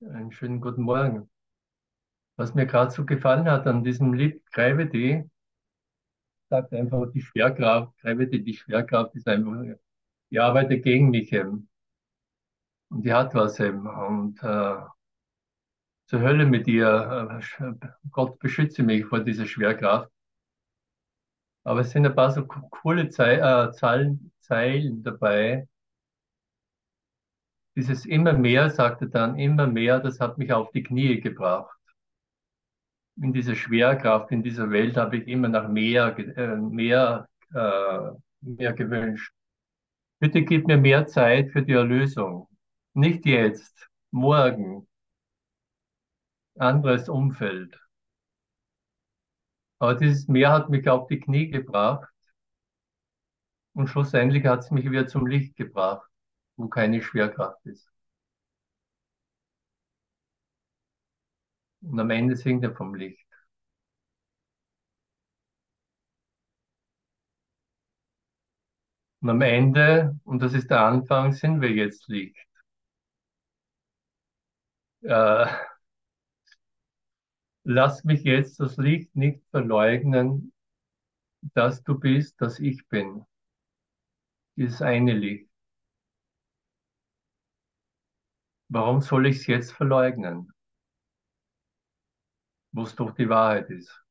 Einen schönen guten Morgen. Was mir gerade so gefallen hat an diesem Lied Gravity, sagt einfach die Schwerkraft, Gravity, die Schwerkraft ist einfach, die arbeitet gegen mich eben. Und die hat was eben. Und äh, zur Hölle mit ihr. Äh, Gott beschütze mich vor dieser Schwerkraft. Aber es sind ein paar so coole Zei äh, Zeilen, Zeilen dabei. Dieses immer mehr, sagte dann, immer mehr, das hat mich auf die Knie gebracht in dieser Schwerkraft, in dieser Welt habe ich immer nach mehr, äh, mehr, äh, mehr gewünscht. Bitte gib mir mehr Zeit für die Erlösung. Nicht jetzt, morgen, anderes Umfeld. Aber dieses Meer hat mich auf die Knie gebracht und schlussendlich hat es mich wieder zum Licht gebracht, wo keine Schwerkraft ist. Und am Ende singt er vom Licht. Und am Ende, und das ist der Anfang, sind wir jetzt Licht. Äh, lass mich jetzt das Licht nicht verleugnen, dass du bist, dass ich bin. Dieses eine Licht. Warum soll ich es jetzt verleugnen? Wo es doch die Wahrheit ist.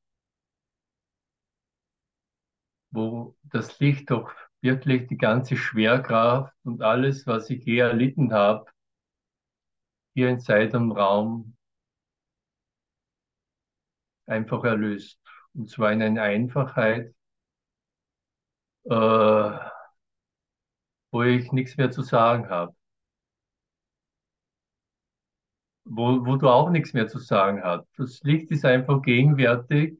Wo das Licht doch wirklich die ganze Schwerkraft und alles, was ich je erlitten habe, hier in Zeit und Raum einfach erlöst. Und zwar in einer Einfachheit, äh, wo ich nichts mehr zu sagen habe. Wo, wo du auch nichts mehr zu sagen hast. Das Licht ist einfach gegenwärtig.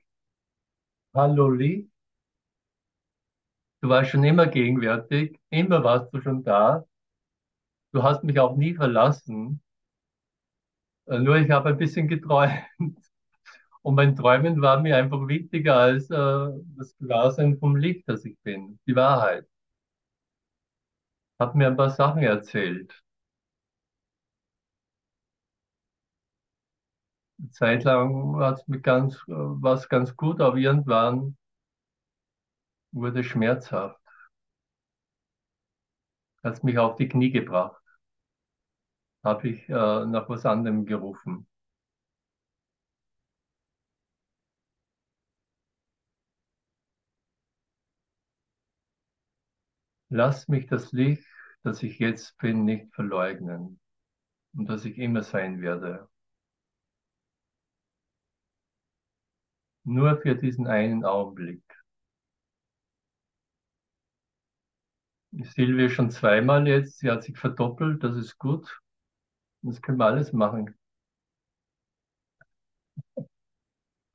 Hallo Licht. Du warst schon immer gegenwärtig, immer warst du schon da. Du hast mich auch nie verlassen. Äh, nur ich habe ein bisschen geträumt. Und mein Träumen war mir einfach wichtiger als äh, das Klarsein vom Licht, das ich bin, die Wahrheit. Hab mir ein paar Sachen erzählt. Eine Zeit lang hat's mir ganz, äh, was ganz gut, aber irgendwann wurde schmerzhaft. Hat mich auf die Knie gebracht. Habe ich äh, nach was anderem gerufen. Lass mich das Licht, das ich jetzt bin, nicht verleugnen und das ich immer sein werde. Nur für diesen einen Augenblick. Silvia schon zweimal jetzt, sie hat sich verdoppelt, das ist gut. Das können wir alles machen.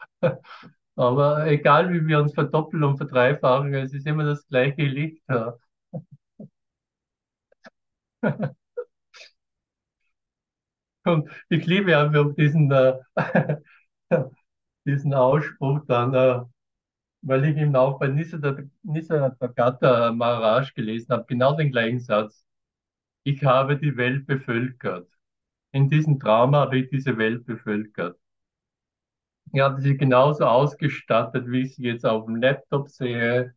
Aber egal, wie wir uns verdoppeln und verdreifachen, es ist immer das gleiche Licht da. Und ich liebe einfach diesen, äh, diesen Ausspruch dann, äh, weil ich ihn auch bei Nisargadatta Maharaj gelesen habe, genau den gleichen Satz. Ich habe die Welt bevölkert. In diesem Traum habe ich diese Welt bevölkert. Ich habe sie genauso ausgestattet, wie ich sie jetzt auf dem Laptop sehe,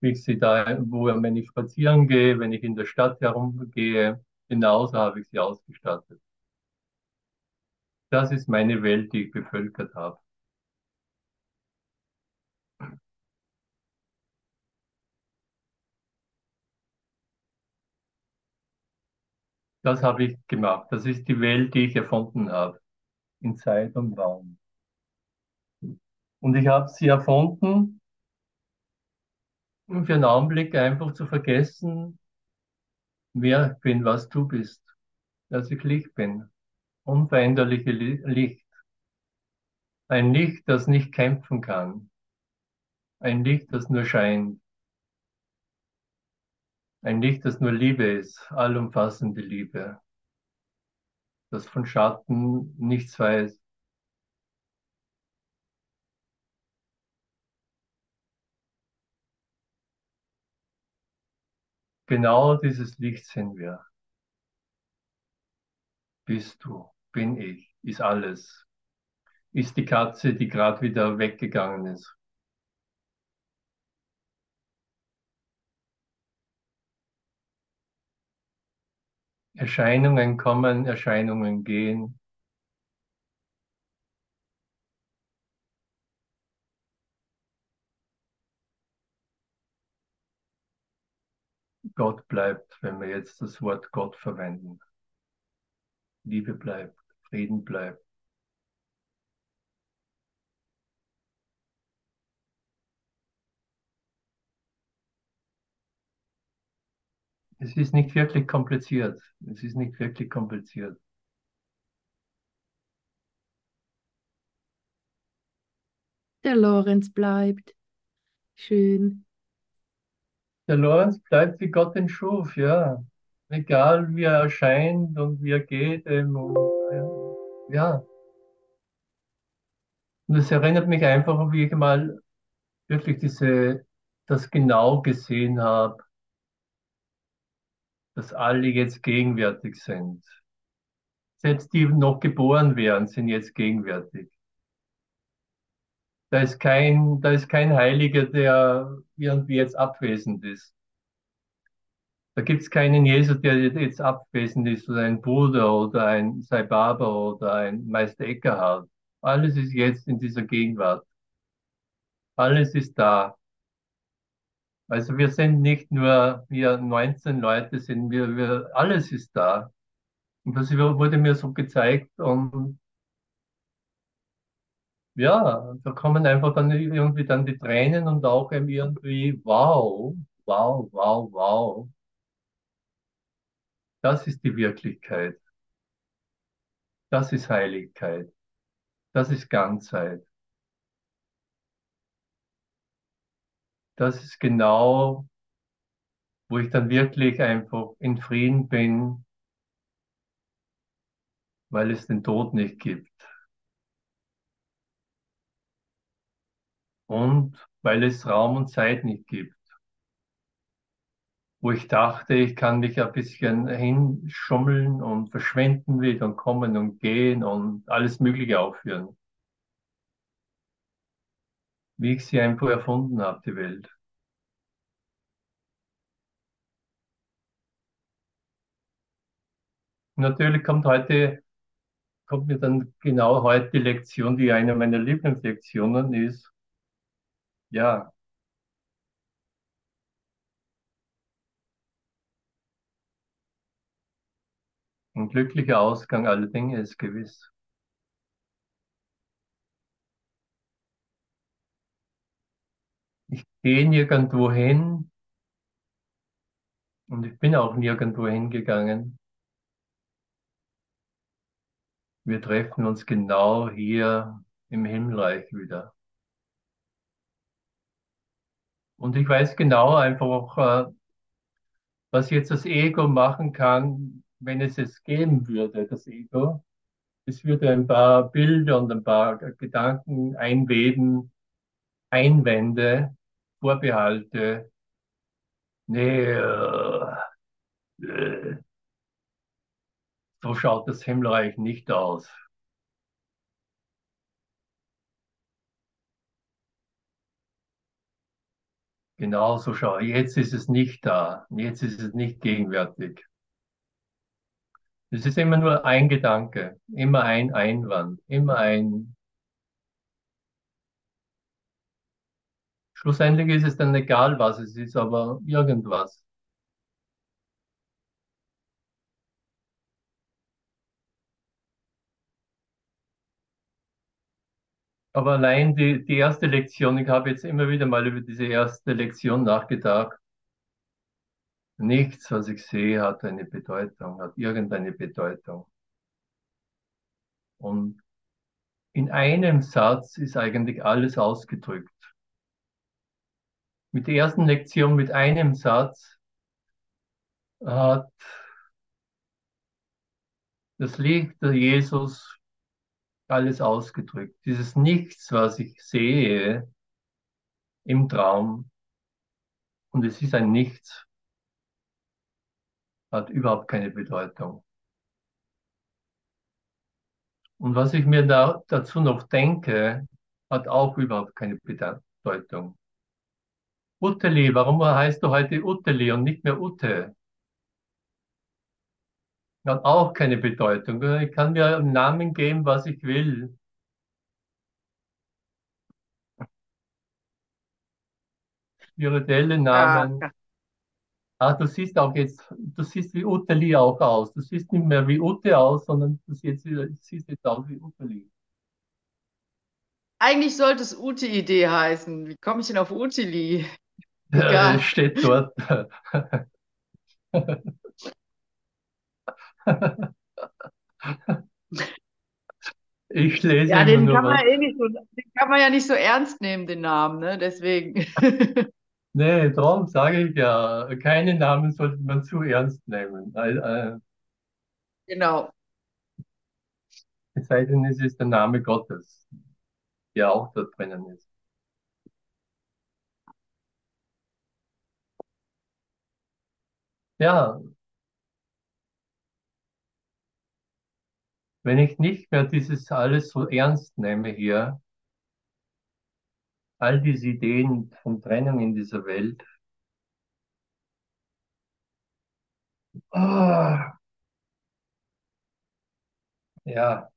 wie ich sie da, wo wenn ich spazieren gehe, wenn ich in der Stadt herumgehe, genauso habe ich sie ausgestattet. Das ist meine Welt, die ich bevölkert habe. Das habe ich gemacht. Das ist die Welt, die ich erfunden habe. In Zeit und Raum. Und ich habe sie erfunden, um für einen Augenblick einfach zu vergessen, wer ich bin, was du bist. Dass ich Licht bin. Unveränderliche Licht. Ein Licht, das nicht kämpfen kann. Ein Licht, das nur scheint. Ein Licht, das nur Liebe ist, allumfassende Liebe, das von Schatten nichts weiß. Genau dieses Licht sind wir. Bist du. bin ich, ist alles. Ist die Katze, die gerade wieder weggegangen ist. Erscheinungen kommen, Erscheinungen gehen. Gott bleibt, wenn wir jetzt das Wort Gott verwenden. Liebe bleibt, Frieden bleibt. Es ist nicht wirklich kompliziert. Es ist nicht wirklich kompliziert. Der Lorenz bleibt. Schön. Der Lorenz bleibt wie Gott ihn schuf, ja. Egal wie er erscheint und wie er geht. Ähm, und, ja. ja. Und es erinnert mich einfach, wie ich mal wirklich diese, das genau gesehen habe, dass alle jetzt gegenwärtig sind. Selbst die noch geboren wären, sind jetzt gegenwärtig. Da ist kein, da ist kein Heiliger, der irgendwie jetzt abwesend ist. Da gibt es keinen Jesus, der jetzt abwesend ist, oder ein Bruder oder ein Sai Baba oder ein Meister Eckerhard. Alles ist jetzt in dieser Gegenwart. Alles ist da. Also wir sind nicht nur, wir 19 Leute sind, wir, wir, alles ist da. Und das wurde mir so gezeigt und ja, da kommen einfach dann irgendwie dann die Tränen und auch irgendwie, wow, wow, wow, wow. Das ist die Wirklichkeit. Das ist Heiligkeit. Das ist Ganzheit. Das ist genau, wo ich dann wirklich einfach in Frieden bin, weil es den Tod nicht gibt. Und weil es Raum und Zeit nicht gibt. Wo ich dachte, ich kann mich ein bisschen hinschummeln und verschwenden wieder und kommen und gehen und alles Mögliche aufführen. Wie ich sie einfach erfunden habe, die Welt. Natürlich kommt heute, kommt mir dann genau heute die Lektion, die eine meiner Lieblingslektionen ist. Ja. Ein glücklicher Ausgang aller Dinge ist gewiss. Ich gehe nirgendwo hin und ich bin auch nirgendwo hingegangen. Wir treffen uns genau hier im Himmelreich wieder. Und ich weiß genau einfach auch, äh, was jetzt das Ego machen kann, wenn es es geben würde, das Ego. Es würde ein paar Bilder und ein paar Gedanken einweben, Einwände, Vorbehalte. Nee, äh, äh, so schaut das Himmelreich nicht aus. Genau so schau. Jetzt ist es nicht da. Jetzt ist es nicht gegenwärtig. Es ist immer nur ein Gedanke, immer ein Einwand, immer ein. Schlussendlich ist es dann egal, was es ist, aber irgendwas. Aber allein die, die erste Lektion, ich habe jetzt immer wieder mal über diese erste Lektion nachgedacht. Nichts, was ich sehe, hat eine Bedeutung, hat irgendeine Bedeutung. Und in einem Satz ist eigentlich alles ausgedrückt. Mit der ersten Lektion, mit einem Satz, hat das Licht der Jesus alles ausgedrückt. Dieses Nichts, was ich sehe im Traum, und es ist ein Nichts, hat überhaupt keine Bedeutung. Und was ich mir da, dazu noch denke, hat auch überhaupt keine Bedeutung. Utteli, warum heißt du heute Utteli und nicht mehr Ute? Hat auch keine Bedeutung. Ich kann mir einen Namen geben, was ich will. Spirituelle Namen. Ah, du siehst auch jetzt, du siehst wie Utteli auch aus. Du siehst nicht mehr wie Ute aus, sondern du siehst, siehst jetzt aus wie Utteli. eigentlich sollte es Ute-Idee heißen. Wie komme ich denn auf Utili? Egal. steht dort. Ich lese Ja, den nur kann man was. ja eh nicht so, den kann man ja nicht so ernst nehmen, den Namen, ne? Deswegen. Nee, darum sage ich ja, keine Namen sollte man zu ernst nehmen. Äh, äh, Genau. Es sei denn, es ist der Name Gottes, der auch da drinnen ist. Ja, wenn ich nicht mehr dieses alles so ernst nehme hier, all diese Ideen von Trennung in dieser Welt, ah, ja,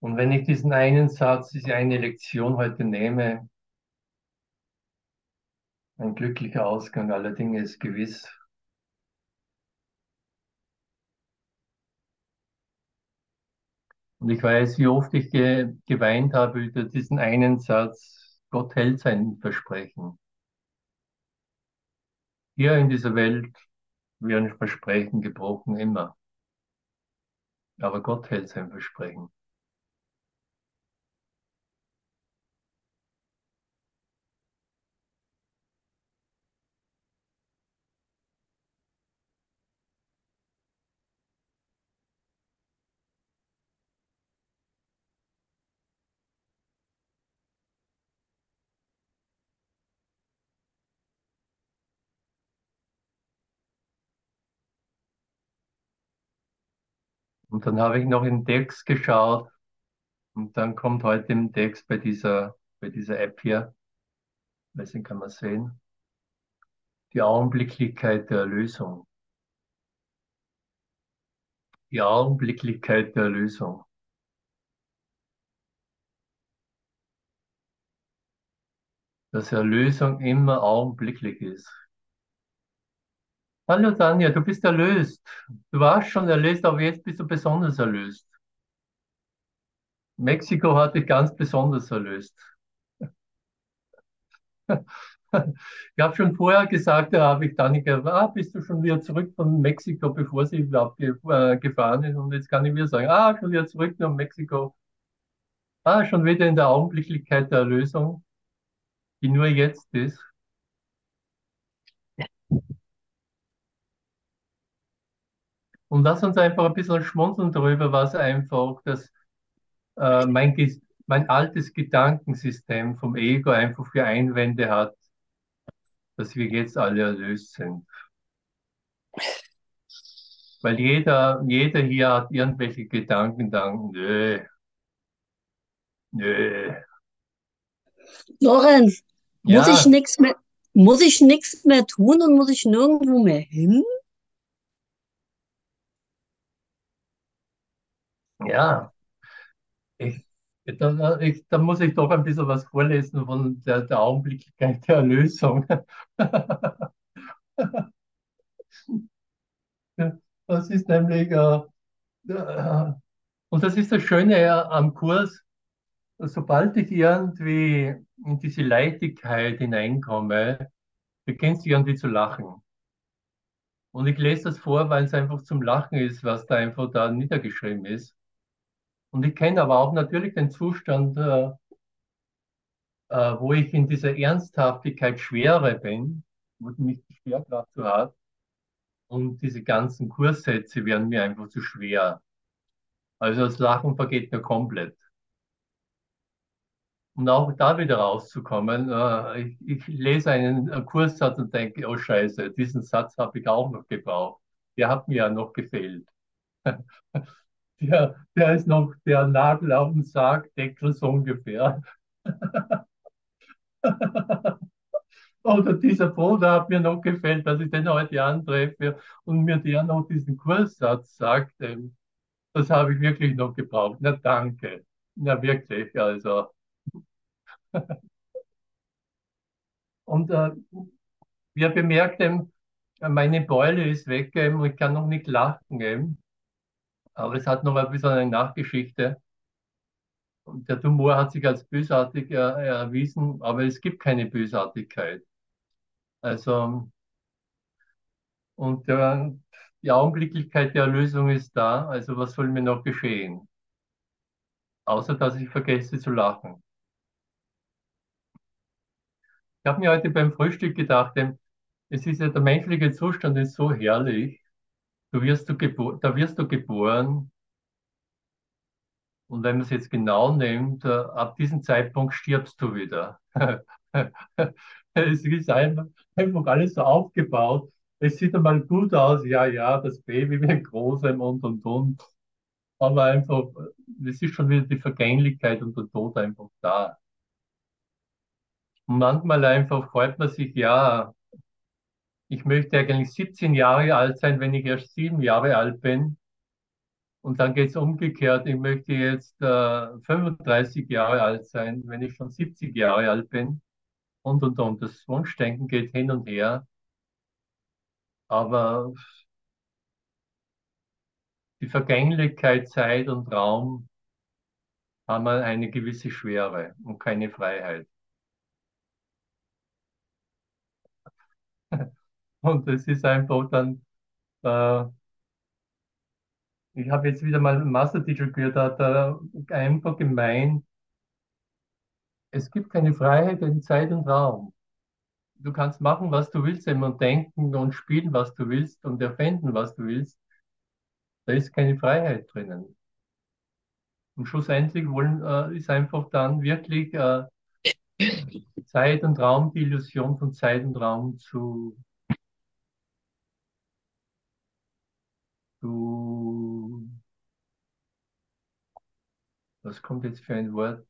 und wenn ich diesen einen Satz, diese eine Lektion heute nehme, ein glücklicher Ausgang aller Dinge ist gewiss. Und ich weiß, wie oft ich ge geweint habe über diesen einen Satz, Gott hält sein Versprechen. Hier in dieser Welt werden Versprechen gebrochen, immer. Aber Gott hält sein Versprechen. Und dann habe ich noch in Text geschaut und dann kommt heute im Text bei dieser, bei dieser App hier, weiß nicht, kann man sehen, die Augenblicklichkeit der Erlösung. Die Augenblicklichkeit der Erlösung. Dass Erlösung immer augenblicklich ist. Hallo Tanja, du bist erlöst. Du warst schon erlöst, aber jetzt bist du besonders erlöst. Mexiko hat dich ganz besonders erlöst. Ich habe schon vorher gesagt, da habe ich Danica, ah, bist du schon wieder zurück von Mexiko, bevor sie ge äh, gefahren ist. Und jetzt kann ich wieder sagen, ah, schon wieder zurück nach Mexiko. Ah, schon wieder in der Augenblicklichkeit der Erlösung, die nur jetzt ist. Und lass uns einfach ein bisschen schmunzeln darüber, was einfach das, äh, mein, mein altes Gedankensystem vom Ego einfach für Einwände hat, dass wir jetzt alle erlöst sind. Weil jeder, jeder hier hat irgendwelche Gedanken, dann, nö, nö. Lorenz, muss Ja. ich nichts mehr, muss ich nichts mehr tun und muss ich nirgendwo mehr hin? Ja, ich, da, ich, da muss ich doch ein bisschen was vorlesen von der, der Augenblicklichkeit der Erlösung. Das ist nämlich, äh, äh, und das ist das Schöne äh, am Kurs, sobald ich irgendwie in diese Leichtigkeit hineinkomme, beginnt sie irgendwie zu lachen. Und ich lese das vor, weil es einfach zum Lachen ist, was da einfach da niedergeschrieben ist. Und ich kenne aber auch natürlich den Zustand, äh, äh, wo ich in dieser Ernsthaftigkeit Schwere bin, wo mich die Schwerkraft so hat. Und diese ganzen Kurssätze werden mir einfach zu schwer. Also das Lachen vergeht mir komplett. Und auch da wieder rauszukommen, äh, ich, ich lese einen äh, Kurssatz und denke, oh Scheiße, diesen Satz habe ich auch noch gebraucht. Der hat mir ja noch gefehlt. der, der ist noch der Nagel auf dem Sargdeckel so ungefähr. Oder dieser Bruder hat mir noch gefällt, dass ich den heute antreffe und mir der noch diesen Kurssatz sagt. ähm, Das habe ich wirklich noch gebraucht. Na, danke. Na, wirklich, also. Und äh, wir bemerkt eben, meine Beule ist weg und ich kann noch nicht lachen eben. Aber es hat noch ein bisschen eine Nachgeschichte. Der Tumor hat sich als bösartig äh, erwiesen, aber es gibt keine Bösartigkeit. Also, und äh, die Augenblicklichkeit der Erlösung ist da. Also, was soll mir noch geschehen? Außer, dass ich vergesse zu lachen. Ich habe mir heute beim Frühstück gedacht, es ist ja der menschliche Zustand ist so herrlich. Du wirst du da wirst du geboren. Und wenn man es jetzt genau nimmt, äh, ab diesem Zeitpunkt stirbst du wieder. Es ist einfach, einfach alles so aufgebaut. Es sieht einmal gut aus, ja, ja, das Baby wird groß und und und. Aber einfach, es ist schon wieder die Vergänglichkeit und der Tod einfach da. Und manchmal einfach freut man sich, ja, ich möchte eigentlich 17 Jahre alt sein, wenn ich erst sieben Jahre alt bin. Und dann geht es umgekehrt, ich möchte jetzt äh, 35 Jahre alt sein, wenn ich schon 70 Jahre alt bin. Und, und, und. Das Wunschdenken geht hin und her. Aber die Vergänglichkeit, Zeit und Raum haben eine gewisse Schwere und keine Freiheit. Und es ist einfach dann, äh, ich habe jetzt wieder mal einen Master-Teacher gehört, da hat er einfach gemeint, es gibt keine Freiheit in Zeit und Raum. Du kannst machen, was du willst, und denken und spielen, was du willst und erfinden, was du willst. Da ist keine Freiheit drinnen. Und schlussendlich wollen, äh, ist einfach dann wirklich äh, Zeit und Raum, die Illusion von Zeit und Raum zu, zu, was kommt jetzt für ein Wort,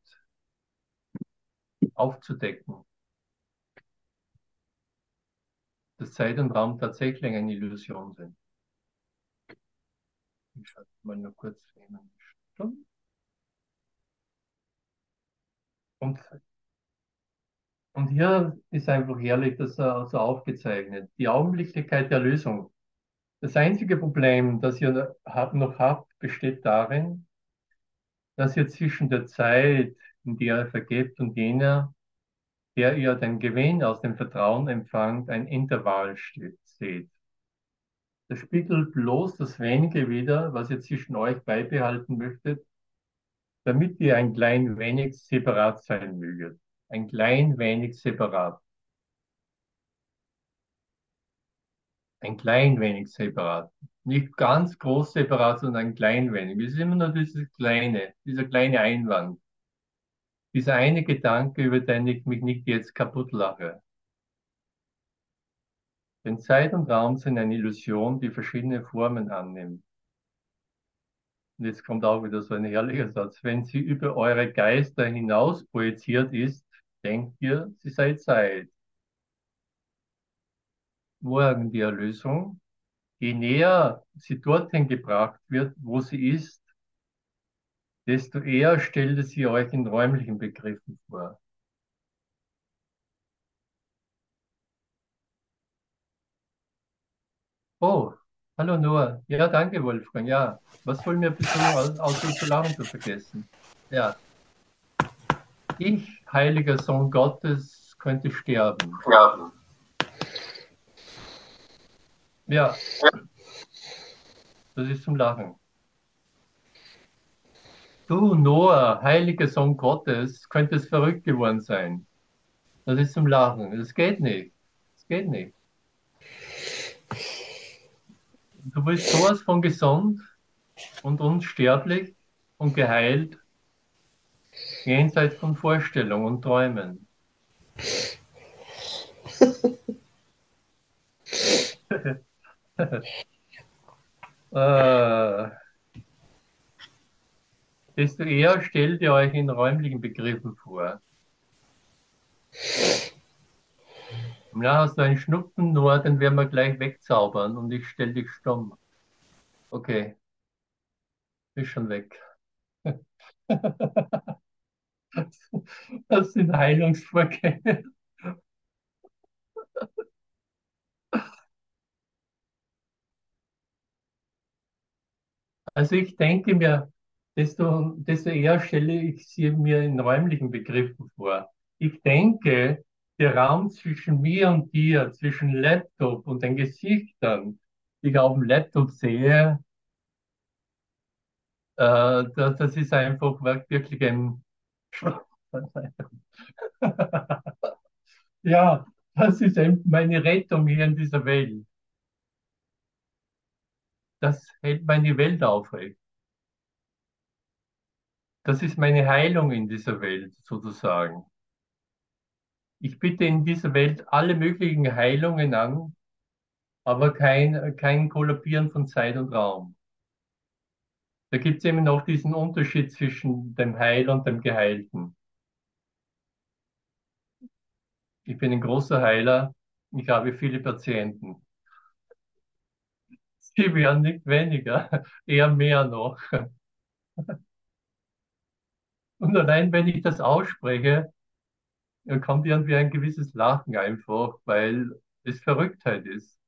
aufzudecken. Dass Zeit und Raum tatsächlich eine Illusion sind. Ich schaue mal nur kurz hin. Und, und hier ist einfach herrlich, das so aufgezeichnet. Die Augenblicklichkeit der Lösung. Das einzige Problem, das ihr noch habt, besteht darin, dass ihr zwischen der Zeit, in der ihr vergebt und jener, der ihr den Gewinn aus dem Vertrauen empfangt, ein Intervall seht. Das spiegelt bloß das Wenige wider, was ihr zwischen euch beibehalten möchtet, damit ihr ein klein wenig separat sein möget. Ein klein wenig separat. Ein klein wenig separat. Nicht ganz groß separat, sondern ein klein wenig. Es ist immer nur dieses kleine, dieser kleine Einwand. Dieser eine Gedanke, über den ich mich nicht jetzt kaputt lache. Denn Zeit und Raum sind eine Illusion, die verschiedene Formen annimmt. Und jetzt kommt auch wieder so ein herrlicher Satz. Wenn sie über eure Geister hinaus projiziert ist, denkt ihr, sie sei Zeit. Morgen die Erlösung. Je näher sie dorthin gebracht wird, wo sie ist, desto eher stellte sie euch in räumlichen Begriffen vor. Oh, hallo Noah. Ja, danke Wolfgang. Ja, was soll mir besonders außer zu lachen zu vergessen? Ja. Ich, heiliger Sohn Gottes, könnte sterben. Ja. Ja. Das ist zum Lachen. Du, Noah, heiliger Sohn Gottes, könntest verrückt geworden sein. Das ist zum Lachen. Das geht nicht. Das geht nicht. Du bist sowas von gesund und unsterblich und geheilt, jenseits von Vorstellungen und Träumen. äh, desto eher stellt ihr euch in räumlichen Begriffen vor. Na, hast du einen Schnupfen, nur, den werden wir gleich wegzaubern und ich stelle dich stumm. Okay, ist schon weg. Das sind Heilungsvorgänge. Also ich denke mir, desto, desto eher stelle ich sie mir in räumlichen Begriffen vor. Ich denke, der Raum zwischen mir und dir, zwischen Laptop und den Gesichtern, die ich auf dem Laptop sehe, äh, das, das ist einfach wirklich ein... Ja, das ist meine Rettung hier in dieser Welt. Das hält meine Welt aufrecht. Das ist meine Heilung in dieser Welt, sozusagen. Ich bitte in dieser Welt alle möglichen Heilungen an, aber kein, kein Kollabieren von Zeit und Raum. Da gibt es eben noch diesen Unterschied zwischen dem Heil und dem Geheilten. Ich bin ein großer Heiler. Ich habe viele Patienten. Sie werden nicht weniger, eher mehr noch. Und allein wenn ich das ausspreche, kommt irgendwie ein gewisses Lachen einfach, weil es Verrücktheit ist.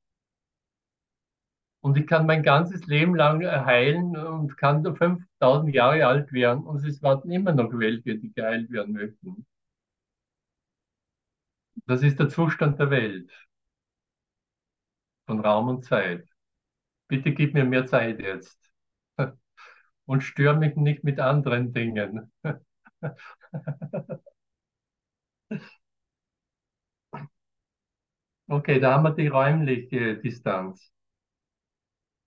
Und ich kann mein ganzes Leben lang heilen und kann 5000 Jahre alt werden und es warten immer noch welche, die geheilt werden möchten. Das ist der Zustand der Welt, von Raum und Zeit. Bitte gib mir mehr Zeit jetzt und störe mich nicht mit anderen Dingen. Okay, da haben wir die räumliche Distanz.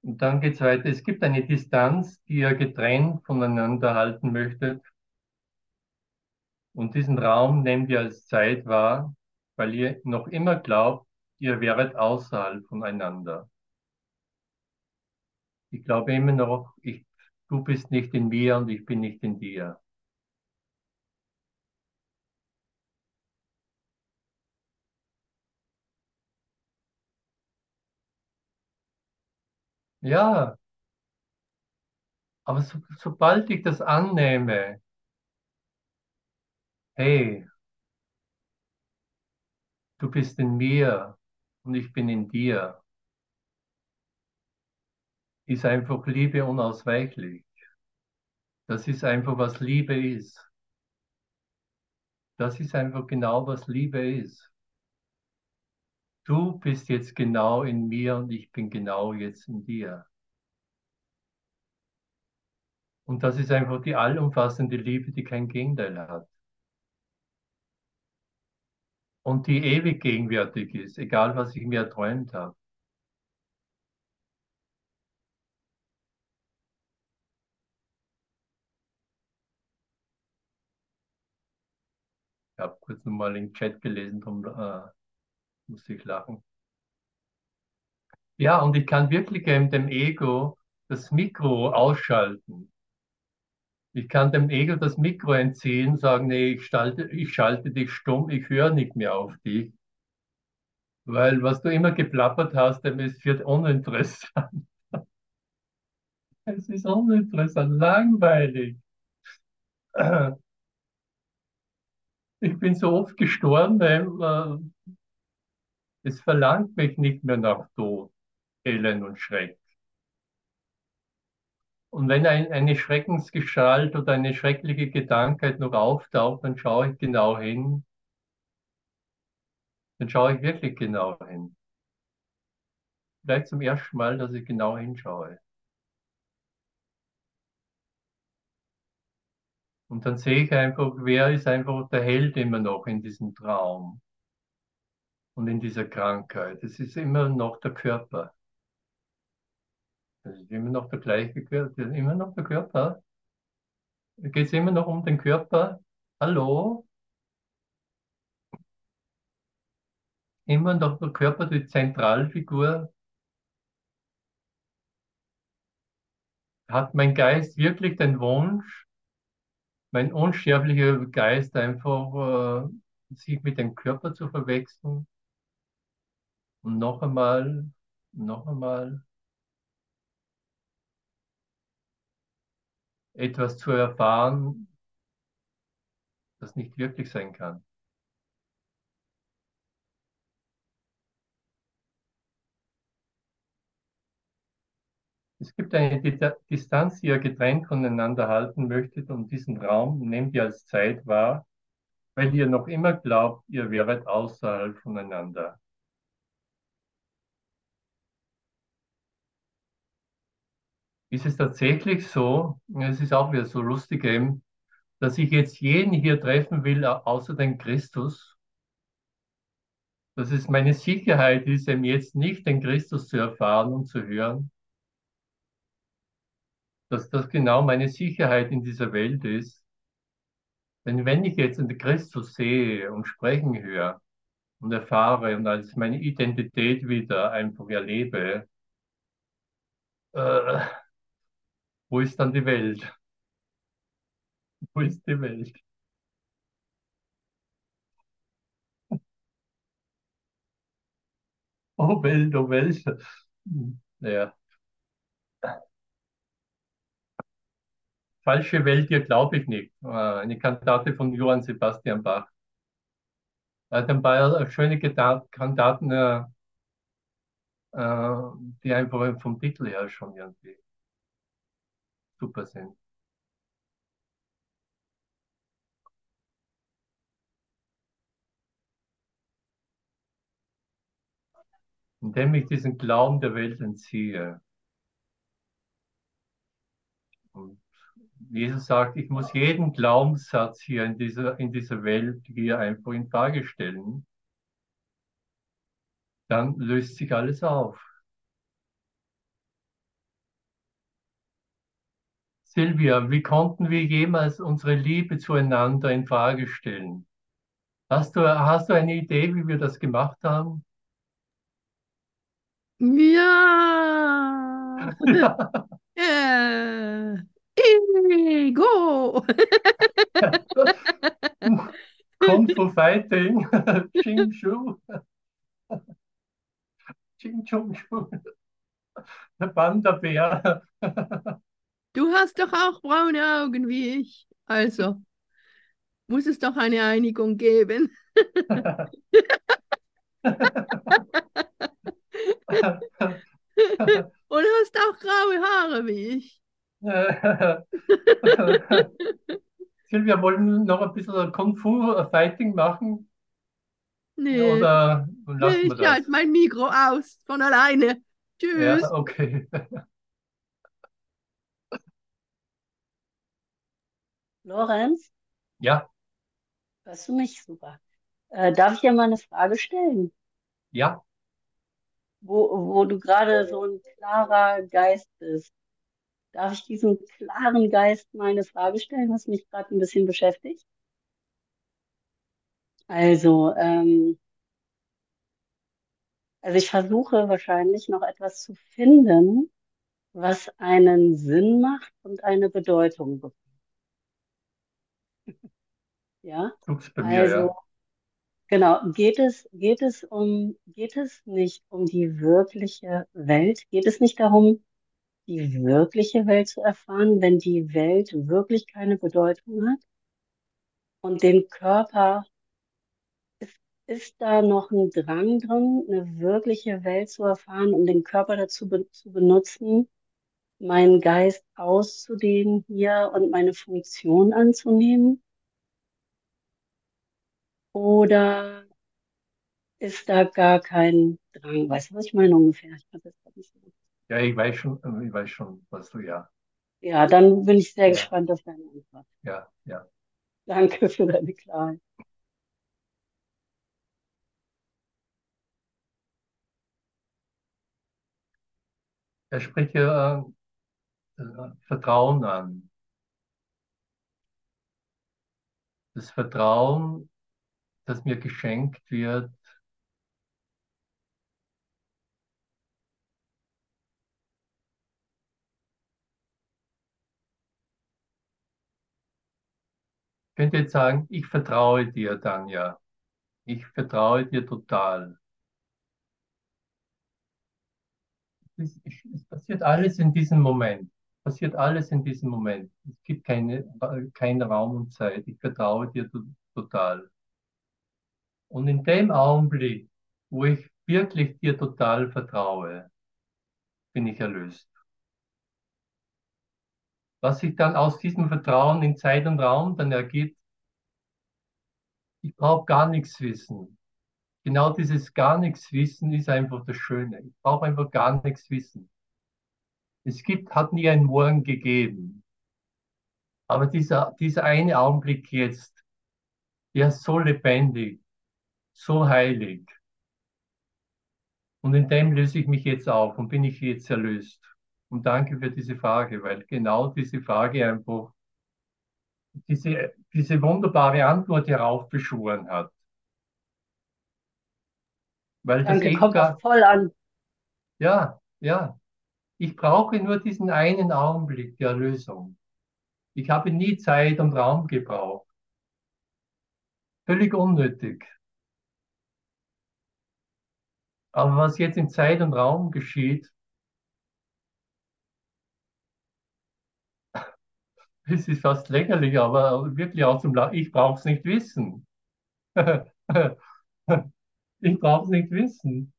Und dann geht es weiter. Es gibt eine Distanz, die ihr getrennt voneinander halten möchtet. Und diesen Raum nehmt ihr als Zeit wahr, weil ihr noch immer glaubt, ihr wäret außerhalb voneinander. Ich glaube immer noch, ich, du bist nicht in mir und ich bin nicht in dir. Ja, aber so, sobald ich das annehme, hey, du bist in mir und ich bin in dir, ist einfach Liebe unausweichlich. Das ist einfach, was Liebe ist. Das ist einfach genau, was Liebe ist. Du bist jetzt genau in mir und ich bin genau jetzt in dir. Und das ist einfach die allumfassende Liebe, die kein Gegenteil hat. Und die ewig gegenwärtig ist, egal was ich mir erträumt habe. Ich habe kurz nochmal den Chat gelesen, darum äh, muss ich lachen. Ja, und ich kann wirklich dem Ego das Mikro ausschalten. Ich kann dem Ego das Mikro entziehen, sagen, nee, ich schalte, ich schalte dich stumm, ich höre nicht mehr auf dich. Weil was du immer geplappert hast, es wird uninteressant. Es ist uninteressant, langweilig. Ich bin so oft gestorben, weil äh, es verlangt mich nicht mehr nach Tod, Elend und Schreck. Und wenn ein, eine Schreckensgestalt oder eine schreckliche Gedankheit noch auftaucht, dann schaue ich genau hin. Dann schaue ich wirklich genau hin. Vielleicht zum ersten Mal, dass ich genau hinschaue. Und dann sehe ich einfach, wer ist einfach der Held immer noch in diesem Traum und in dieser Krankheit. Es ist immer noch der Körper. Das ist immer noch der gleiche Körper, immer noch der Körper. Geht es immer noch um den Körper? Hallo? Immer noch der Körper die Zentralfigur? Hat mein Geist wirklich den Wunsch, mein unsterblicher Geist einfach äh, sich mit dem Körper zu verwechseln und noch einmal, noch einmal etwas zu erfahren, das nicht wirklich sein kann. Es gibt eine Distanz, die ihr getrennt voneinander halten möchtet und diesen Raum nehmt ihr als Zeit wahr, weil ihr noch immer glaubt, ihr wäret außerhalb voneinander. Ist es tatsächlich so, es ist auch wieder so lustig eben, dass ich jetzt jeden hier treffen will, außer den Christus, dass es meine Sicherheit ist, eben jetzt nicht den Christus zu erfahren und zu hören, dass das genau meine Sicherheit in dieser Welt ist. Denn wenn ich jetzt den Christus sehe und sprechen höre und erfahre und als meine Identität wieder einfach erlebe, äh, wo ist dann die Welt? Wo ist die Welt? Oh Welt, oh Welt. Ja. Falsche Welt, dir glaube ich nicht. Äh, eine Kantate von Johann Sebastian Bach. Er hat ein paar schöne Kantaten, äh, äh, die einfach vom Titel her schon irgendwie super sind. Indem ich diesen Glauben der Welt entziehe. Jesus sagt, ich muss jeden Glaubenssatz hier in dieser, in dieser Welt hier einfach in Frage stellen. Dann löst sich alles auf. Silvia, wie konnten wir jemals unsere Liebe zueinander in Frage stellen? Hast du, hast du eine Idee, wie wir das gemacht haben? Ja. äh, Ego. Kung Fu Fighting, Ching Shu, Ching Chung Shu, der Panda-Bär. Du hast doch auch braune Augen wie ich. Also muss es doch eine Einigung geben. Und hast auch graue Haare wie ich. Silvia, wollen wir noch ein bisschen Kung Fu Fighting machen? Nee, Oder nee lassen wir ich das? schalte mein Mikro aus von alleine. Tschüss. Ja, okay. Lorenz, Ja, hörst du mich super? Äh, darf ich dir mal eine Frage stellen? ja, Wo, wo du gerade so ein klarer Geist bist. Darf ich diesem klaren Geist mal eine Frage stellen, was mich gerade ein bisschen beschäftigt? Also, ähm, also ich versuche wahrscheinlich noch etwas zu finden, was einen Sinn macht und eine Bedeutung bekommt. Ja, bei mir, also ja. genau, geht es, geht es um, geht es nicht um die wirkliche Welt? Geht es nicht darum, die wirkliche Welt zu erfahren, wenn die Welt wirklich keine Bedeutung hat? Und den Körper, ist, ist da noch ein Drang drin, eine wirkliche Welt zu erfahren, um den Körper dazu be zu benutzen, meinen Geist auszudehnen hier und meine Funktion anzunehmen? Oder ist da gar kein Drang? Weißt du, was ich meine ungefähr? Ich kann das grad nicht so. Ja, ich weiß schon, ich weiß schon, was du, ja, Ja, dann bin ich sehr Ja. gespannt auf deine Antwort. ja, ja. Danke für deine Klarheit. Er spricht ja äh, Vertrauen an. Das Vertrauen, das mir geschenkt wird, könnte jetzt sagen, ich vertraue dir, Tanja. Ich vertraue dir total. Es, es passiert alles in diesem Moment. Passiert alles in diesem Moment. Es gibt keine, keinen Raum und Zeit. Ich vertraue dir total. Und in dem Augenblick, wo ich wirklich dir total vertraue, bin ich erlöst. Was sich dann aus diesem Vertrauen in Zeit und Raum dann ergibt, ich brauche gar nichts wissen. Genau dieses gar nichts wissen ist einfach das Schöne. Ich brauche einfach gar nichts wissen. Es gibt, hat nie einen Morgen gegeben. Aber dieser, dieser eine Augenblick jetzt, der ist so lebendig, so heilig. Und in dem löse ich mich jetzt auf und bin ich jetzt erlöst. Und danke für diese Frage, weil genau diese Frage einfach diese, diese wunderbare Antwort heraufbeschworen hat. Weil danke, das kommt gar, voll an. Ja, ja. Ich brauche nur diesen einen Augenblick der Erlösung. Ich habe nie Zeit und Raum gebraucht. Völlig unnötig. Aber was jetzt in Zeit und Raum geschieht, es ist fast lächerlich, aber wirklich auch zum Lachen. Ich brauche es nicht wissen. ich brauche es nicht wissen.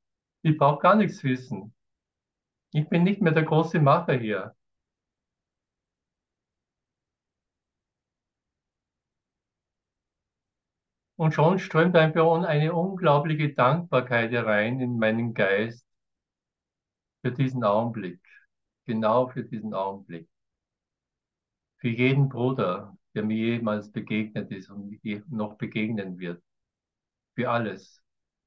Ich brauche gar nichts wissen. Ich bin nicht mehr der große Macher hier. Und schon strömt einfach eine unglaubliche Dankbarkeit herein in meinen Geist für diesen Augenblick. Genau für diesen Augenblick. Für jeden Bruder, der mir jemals begegnet ist und noch begegnen wird. Für alles.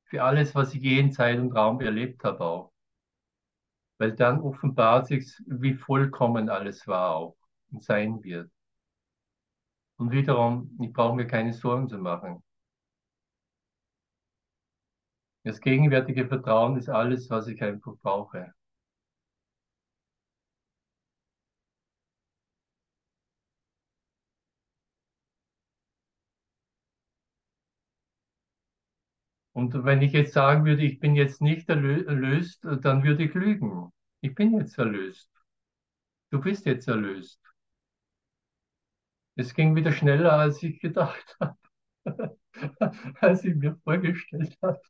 Für alles, was ich je in Zeit und Raum erlebt habe auch. Weil dann offenbart sich, wie vollkommen alles war auch und sein wird. Und wiederum, ich brauche mir keine Sorgen zu machen. Das gegenwärtige Vertrauen ist alles, was ich einfach brauche. Und wenn ich jetzt sagen würde, ich bin jetzt nicht erlöst, dann würde ich lügen. Ich bin jetzt erlöst. Du bist jetzt erlöst. Es ging wieder schneller, als ich gedacht habe, als ich mir vorgestellt habe.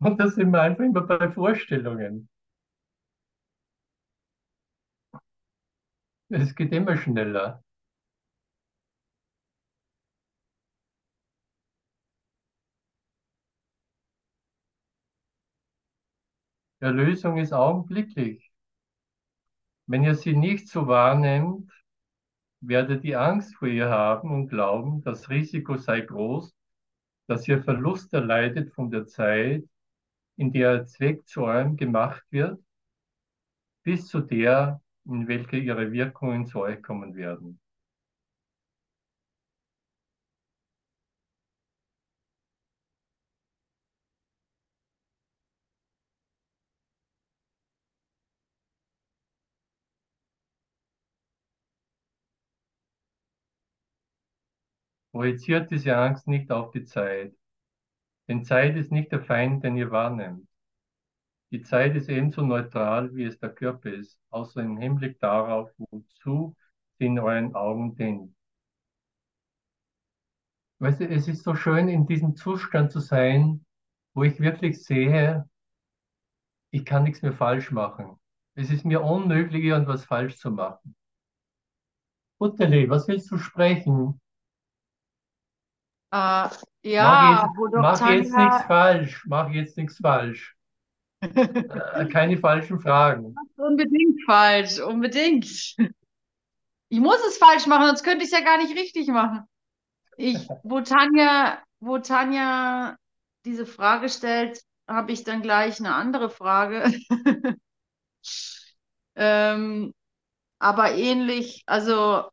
Und da sind wir einfach immer bei Vorstellungen. Es geht immer schneller. Erlösung ist augenblicklich. Wenn ihr sie nicht so wahrnehmt, werdet ihr Angst vor ihr haben und glauben, das Risiko sei groß, dass ihr Verlust erleidet von der Zeit, in der Zweck zu eurem gemacht wird, bis zu der, in welcher ihre Wirkungen zu euch kommen werden. Projiziert diese Angst nicht auf die Zeit. Denn Zeit ist nicht der Feind, den ihr wahrnehmt. Die Zeit ist ebenso neutral, wie es der Körper ist, außer im Hinblick darauf, wozu sie in euren Augen dient. Weißt du, es ist so schön, in diesem Zustand zu sein, wo ich wirklich sehe, ich kann nichts mehr falsch machen. Es ist mir unmöglich, irgendwas falsch zu machen. Butteli, was willst du sprechen? Äh, ja, mach jetzt, mach Tanja... jetzt nichts falsch. Mach jetzt nichts falsch. äh, keine falschen Fragen. Unbedingt falsch, unbedingt. Ich muss es falsch machen, sonst könnte ich es ja gar nicht richtig machen. Ich, wo Tanja, wo Tanja diese Frage stellt, habe ich dann gleich eine andere Frage. ähm, aber ähnlich, also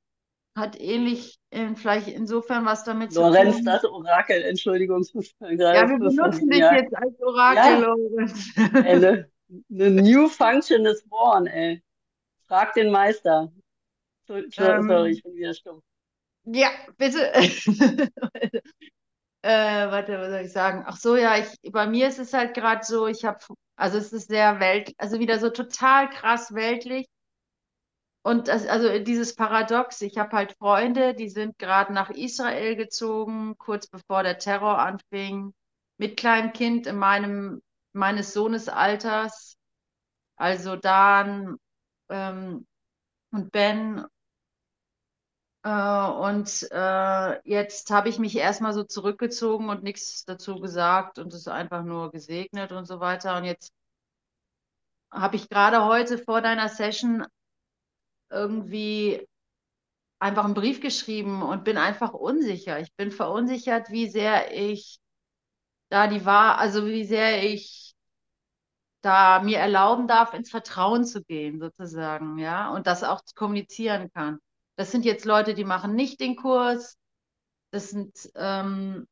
hat ähnlich in, vielleicht insofern was damit Lorenz, zu tun. das Orakel, Entschuldigung. Ja, wir benutzen dich ja. jetzt als Orakel, ja. Lorenz. Eine, eine new function is born, ey. Frag den Meister. Sorry, ähm, sorry ich bin wieder stumm. Ja, bitte. Äh, warte, was soll ich sagen? Ach so, ja, ich, bei mir ist es halt gerade so, ich habe, also es ist sehr welt, also wieder so total krass weltlich. Und das, also dieses Paradox, ich habe halt Freunde, die sind gerade nach Israel gezogen, kurz bevor der Terror anfing, mit kleinem Kind in meinem, meines Sohnes Alters, also Dan ähm, und Ben. Äh, und äh, jetzt habe ich mich erstmal so zurückgezogen und nichts dazu gesagt und es einfach nur gesegnet und so weiter. Und jetzt habe ich gerade heute vor deiner Session irgendwie einfach einen Brief geschrieben und bin einfach unsicher. Ich bin verunsichert, wie sehr ich da die Wahr, also wie sehr ich da mir erlauben darf, ins Vertrauen zu gehen, sozusagen, ja, und das auch kommunizieren kann. Das sind jetzt Leute, die machen nicht den Kurs. Das sind, ähm,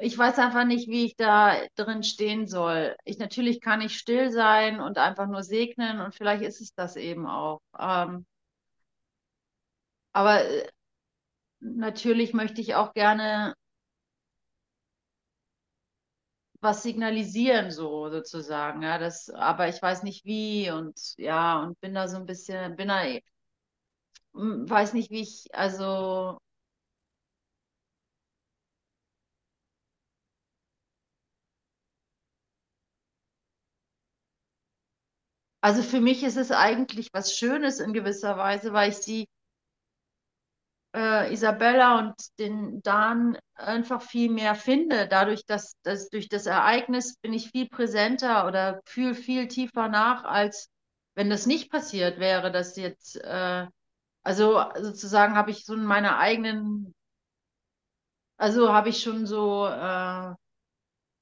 ich weiß einfach nicht, wie ich da drin stehen soll. Ich natürlich kann ich still sein und einfach nur segnen und vielleicht ist es das eben auch. Ähm, aber äh, natürlich möchte ich auch gerne was signalisieren, so sozusagen. Ja, das, aber ich weiß nicht wie und ja, und bin da so ein bisschen, bin da, hm, weiß nicht, wie ich, also Also für mich ist es eigentlich was Schönes in gewisser Weise, weil ich sie, äh, Isabella und den Dan einfach viel mehr finde. Dadurch, dass, dass durch das Ereignis bin ich viel präsenter oder fühle viel tiefer nach, als wenn das nicht passiert wäre, dass jetzt, äh, also sozusagen habe ich so in meiner eigenen, also habe ich schon so, äh,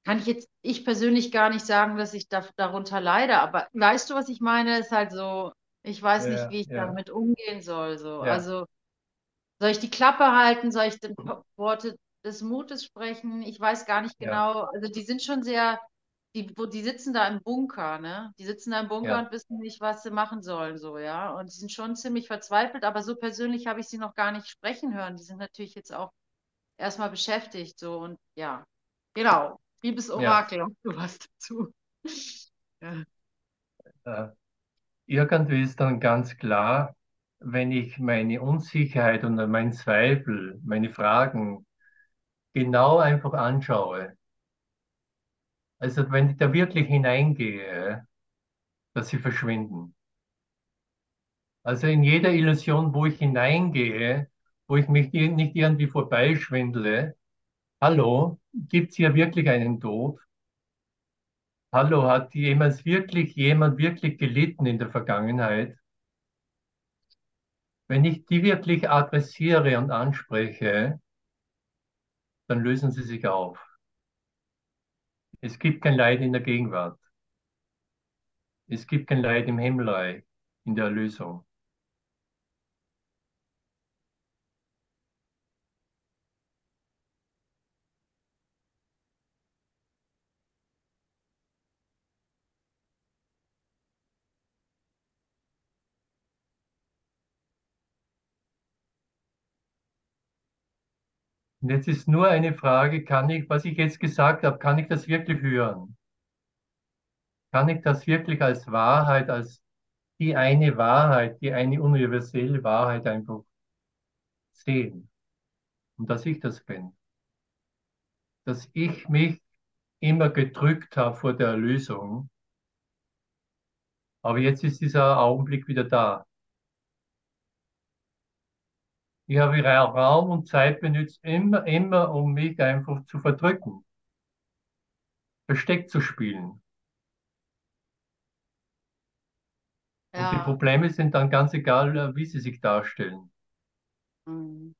kann ich jetzt, ich persönlich gar nicht sagen, dass ich da, darunter leide, aber weißt du, was ich meine? Ist halt so, ich weiß nicht, Ja, wie ich ja, damit umgehen soll. So. ja, Also soll ich die Klappe halten? Soll ich Worte des Mutes sprechen? Ich weiß gar nicht genau. Also die sind schon sehr, die, die sitzen da im Bunker, ne? Die sitzen da im Bunker und wissen nicht, was sie machen sollen, so, ja. Und die sind schon ziemlich verzweifelt, aber so persönlich habe ich sie noch gar nicht sprechen hören. Die sind natürlich jetzt auch erstmal beschäftigt, so und ja. Genau. Liebes ja. Orakel, hast du was dazu? Ja. Irgendwie ist dann ganz klar, wenn ich meine Unsicherheit und meinen Zweifel, meine Fragen genau einfach anschaue, also wenn ich da wirklich hineingehe, dass sie verschwinden. Also in jeder Illusion, wo ich hineingehe, wo ich mich nicht irgendwie vorbeischwindle, hallo, gibt es hier wirklich einen Tod? Hallo, hat jemals wirklich jemand wirklich gelitten in der Vergangenheit? Wenn ich die wirklich adressiere und anspreche, dann lösen sie sich auf. Es gibt kein Leid in der Gegenwart. Es gibt kein Leid im Himmelreich, in der Erlösung. Und jetzt ist nur eine Frage, kann ich, was ich jetzt gesagt habe, kann ich das wirklich hören? Kann ich das wirklich als Wahrheit, als die eine Wahrheit, die eine universelle Wahrheit einfach sehen? Und dass ich das bin. Dass ich mich immer gedrückt habe vor der Erlösung. Aber jetzt ist dieser Augenblick wieder da. Ich habe Raum und Zeit benutzt, immer, immer, um mich einfach zu verdrücken, Versteck zu spielen. Und die Ja. Probleme sind dann ganz egal, äh, wie sie sich darstellen. Mhm.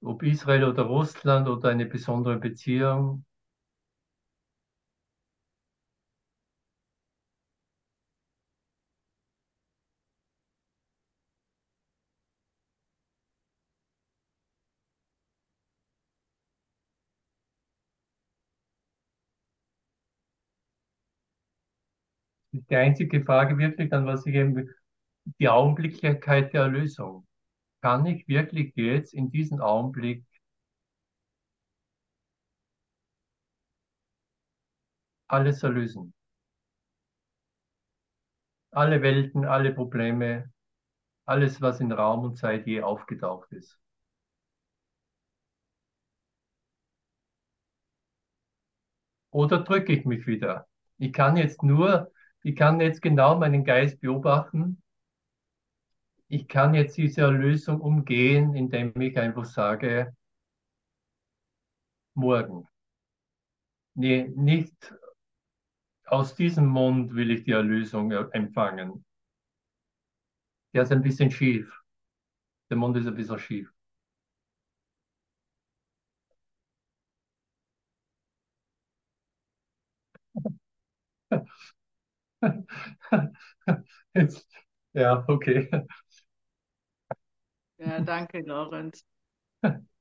Ob Israel oder Russland oder eine besondere Beziehung. Die einzige Frage wirklich dann, was ich eben, die Augenblicklichkeit der Erlösung. kann ich wirklich jetzt in diesem Augenblick alles erlösen? Alle Welten, alle Probleme, alles, was in Raum und Zeit je aufgetaucht ist. Oder drücke ich mich wieder? Ich kann jetzt nur, ich kann jetzt genau meinen Geist beobachten. Ich kann jetzt diese Erlösung umgehen, indem ich einfach sage, morgen. Nee, nicht aus diesem Mund will ich die Erlösung empfangen. Der ist ein bisschen schief. Der Mund ist ein bisschen schief. Jetzt, ja, okay. Ja, danke, Lorenz.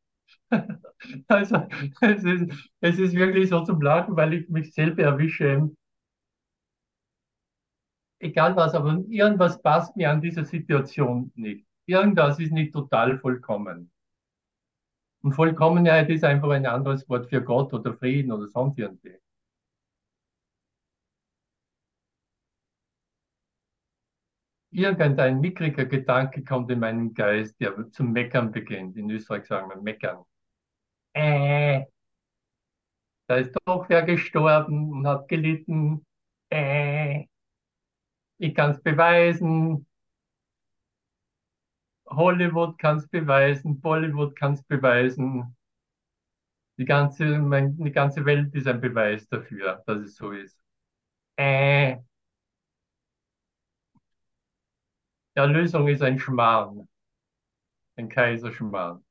Also, es ist, es ist wirklich so zum Lachen, weil ich mich selber erwische. Egal was, aber irgendwas passt mir an dieser Situation nicht. Irgendwas ist nicht total vollkommen. Und Vollkommenheit ist einfach ein anderes Wort für Gott oder Frieden oder sonst irgendwie. Irgendein mickriger Gedanke kommt in meinen Geist, der zum Meckern beginnt. In Österreich sagen wir Meckern. Äh, da ist doch wer gestorben und hat gelitten. Äh, ich kann es beweisen. Hollywood kann es beweisen, Bollywood kann es beweisen. Die ganze, mein, die ganze Welt ist ein Beweis dafür, dass es so ist. Äh, Erlösung ist ein Schmarrn, ein Kaiserschmarrn.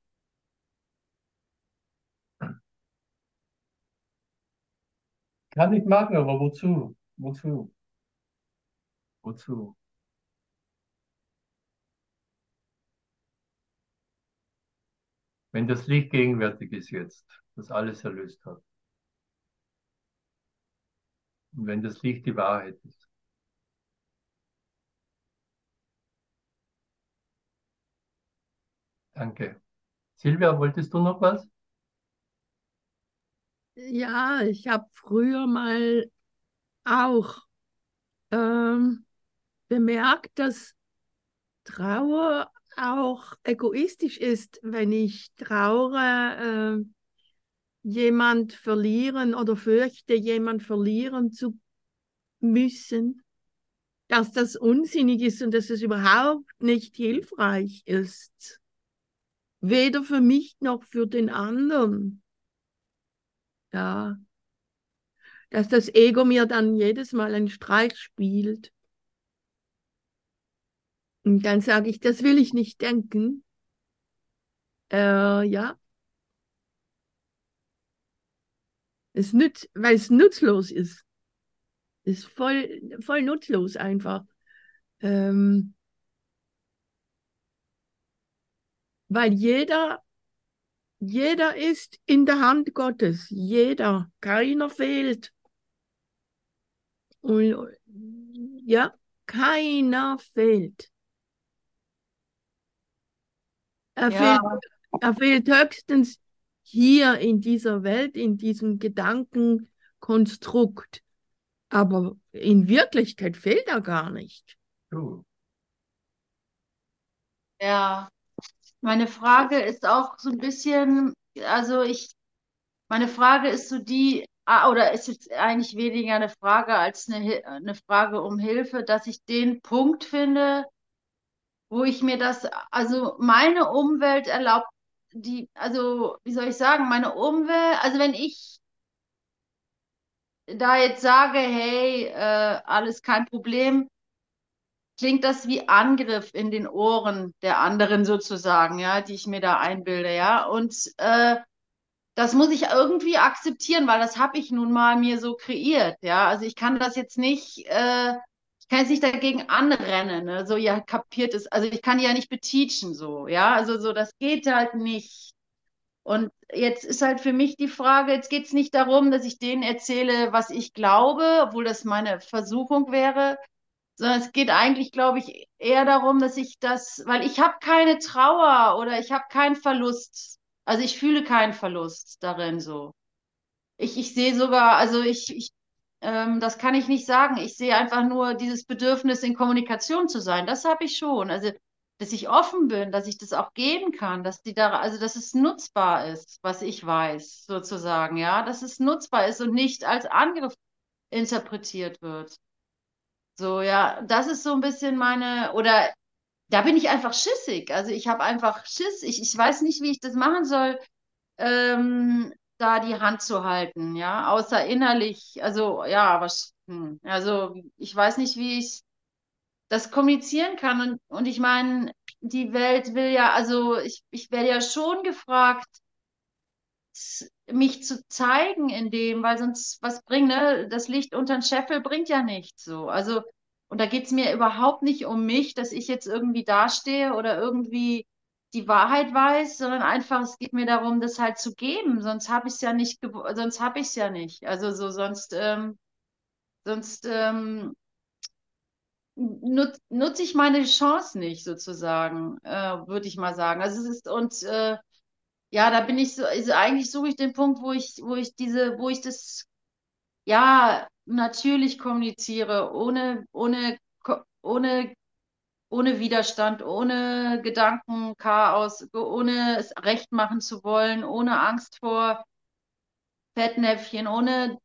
Kann ich machen, aber wozu? Wozu? Wozu? Wenn das Licht gegenwärtig ist jetzt, das alles erlöst hat. Und wenn das Licht die Wahrheit ist. Danke. Silvia, wolltest du noch was? Ja, ich habe früher mal auch ähm, bemerkt, dass Trauer auch egoistisch ist, wenn ich traure, äh, jemand verlieren oder fürchte, jemand verlieren zu müssen, dass das unsinnig ist und dass es überhaupt nicht hilfreich ist. Weder für mich noch für den anderen. Ja. Dass das Ego mir dann jedes Mal einen Streich spielt. Und dann sage ich, das will ich nicht denken. Äh, ja. Es nützt, weil es nutzlos ist. Ist voll, voll nutzlos einfach. Ähm, weil jeder, jeder ist in der Hand Gottes. Jeder. Keiner fehlt. Und ja, keiner fehlt. Er, Ja. fehlt, er fehlt höchstens hier in dieser Welt, in diesem Gedankenkonstrukt. Aber in Wirklichkeit fehlt er gar nicht. Ja, meine Frage ist auch so ein bisschen, also ich, meine Frage ist so die, ah, oder ist jetzt eigentlich weniger eine Frage als eine, eine Frage um Hilfe, dass ich den Punkt finde, wo ich mir das, also meine Umwelt erlaubt, die, also wie soll ich sagen, meine Umwelt, also wenn ich da jetzt sage, hey, äh, alles kein Problem, klingt das wie Angriff in den Ohren der anderen sozusagen, ja, die ich mir da einbilde, ja. Und äh, das muss ich irgendwie akzeptieren, weil das habe ich nun mal mir so kreiert, ja. Also ich kann das jetzt nicht, äh, ich kann jetzt nicht dagegen anrennen, ne? So, ja, kapiert es. Also ich kann die ja nicht beteachen, so, ja. Also so, das geht halt nicht. Und jetzt ist halt für mich die Frage, jetzt geht es nicht darum, dass ich denen erzähle, was ich glaube, obwohl das meine Versuchung wäre, sondern es geht eigentlich, glaube ich, eher darum, dass ich das, weil ich habe keine Trauer oder ich habe keinen Verlust. Also ich fühle keinen Verlust darin so. Ich, ich sehe sogar, also ich, ich ähm, das kann ich nicht sagen. Ich sehe einfach nur dieses Bedürfnis, in Kommunikation zu sein. Das habe ich schon. Also, dass ich offen bin, dass ich das auch geben kann, dass die da, also dass es nutzbar ist, was ich weiß, sozusagen, ja, dass es nutzbar ist und nicht als Angriff interpretiert wird. So, ja, das ist so ein bisschen meine, oder da bin ich einfach schissig. Also ich habe einfach Schiss. Ich, ich weiß nicht, wie ich das machen soll, ähm, da die Hand zu halten, ja, außer innerlich, also ja, was, hm, also ich weiß nicht, wie ich das kommunizieren kann. Und, und ich meine, die Welt will ja, also ich, ich werde ja schon gefragt, mich zu zeigen in dem, weil sonst was bringt, ne? Das Licht unter den Scheffel bringt ja nichts so. Also, und da geht es mir überhaupt nicht um mich, dass ich jetzt irgendwie dastehe oder irgendwie die Wahrheit weiß, sondern einfach, es geht mir darum, das halt zu geben. Sonst habe ich es ja nicht, sonst habe ich es ja nicht. Also so, sonst, ähm, sonst ähm, nut, nutze ich meine Chance nicht, sozusagen, äh, würde ich mal sagen. Also es ist, und äh, ja, da bin ich so, also eigentlich suche ich den Punkt, wo ich, wo ich diese, wo ich das ja natürlich kommuniziere, ohne, ohne, ohne, ohne Widerstand, ohne Gedankenchaos, ohne es recht machen zu wollen, ohne Angst vor Fettnäpfchen, ohne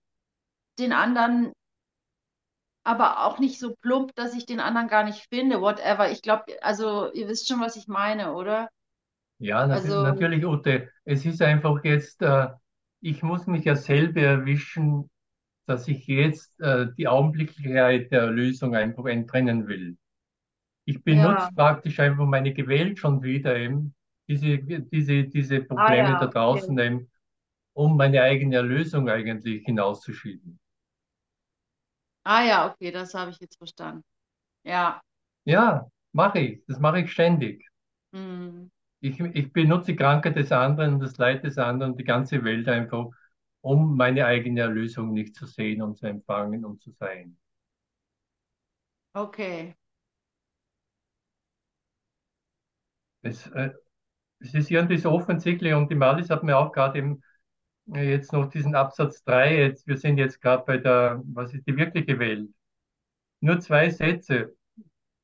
den anderen, aber auch nicht so plump, dass ich den anderen gar nicht finde, whatever. Ich glaube, also ihr wisst schon, was ich meine, oder? Ja, nat Also, natürlich, Ute. Es ist einfach jetzt, äh, ich muss mich ja selber erwischen, dass ich jetzt äh, die Augenblicklichkeit der Lösung einfach enttrennen will. Ich ja. benutze praktisch einfach meine Gewalt schon wieder eben, diese, diese, diese Ah Probleme da ja, okay. draußen eben, um meine eigene Erlösung eigentlich hinauszuschieben. Ah ja, okay, das habe ich jetzt verstanden. Ja. Ja, mache ich. Das mache ich ständig. Hm. Ich, ich benutze die Krankheit des anderen und das Leid des anderen, die ganze Welt einfach, um meine eigene Erlösung nicht zu sehen und zu empfangen und zu sein. Okay. Es, äh, es ist irgendwie so offensichtlich und die Malis hat mir auch gerade eben äh, jetzt noch diesen Absatz 3, jetzt, wir sind jetzt gerade bei der, was ist die wirkliche Welt? Nur zwei Sätze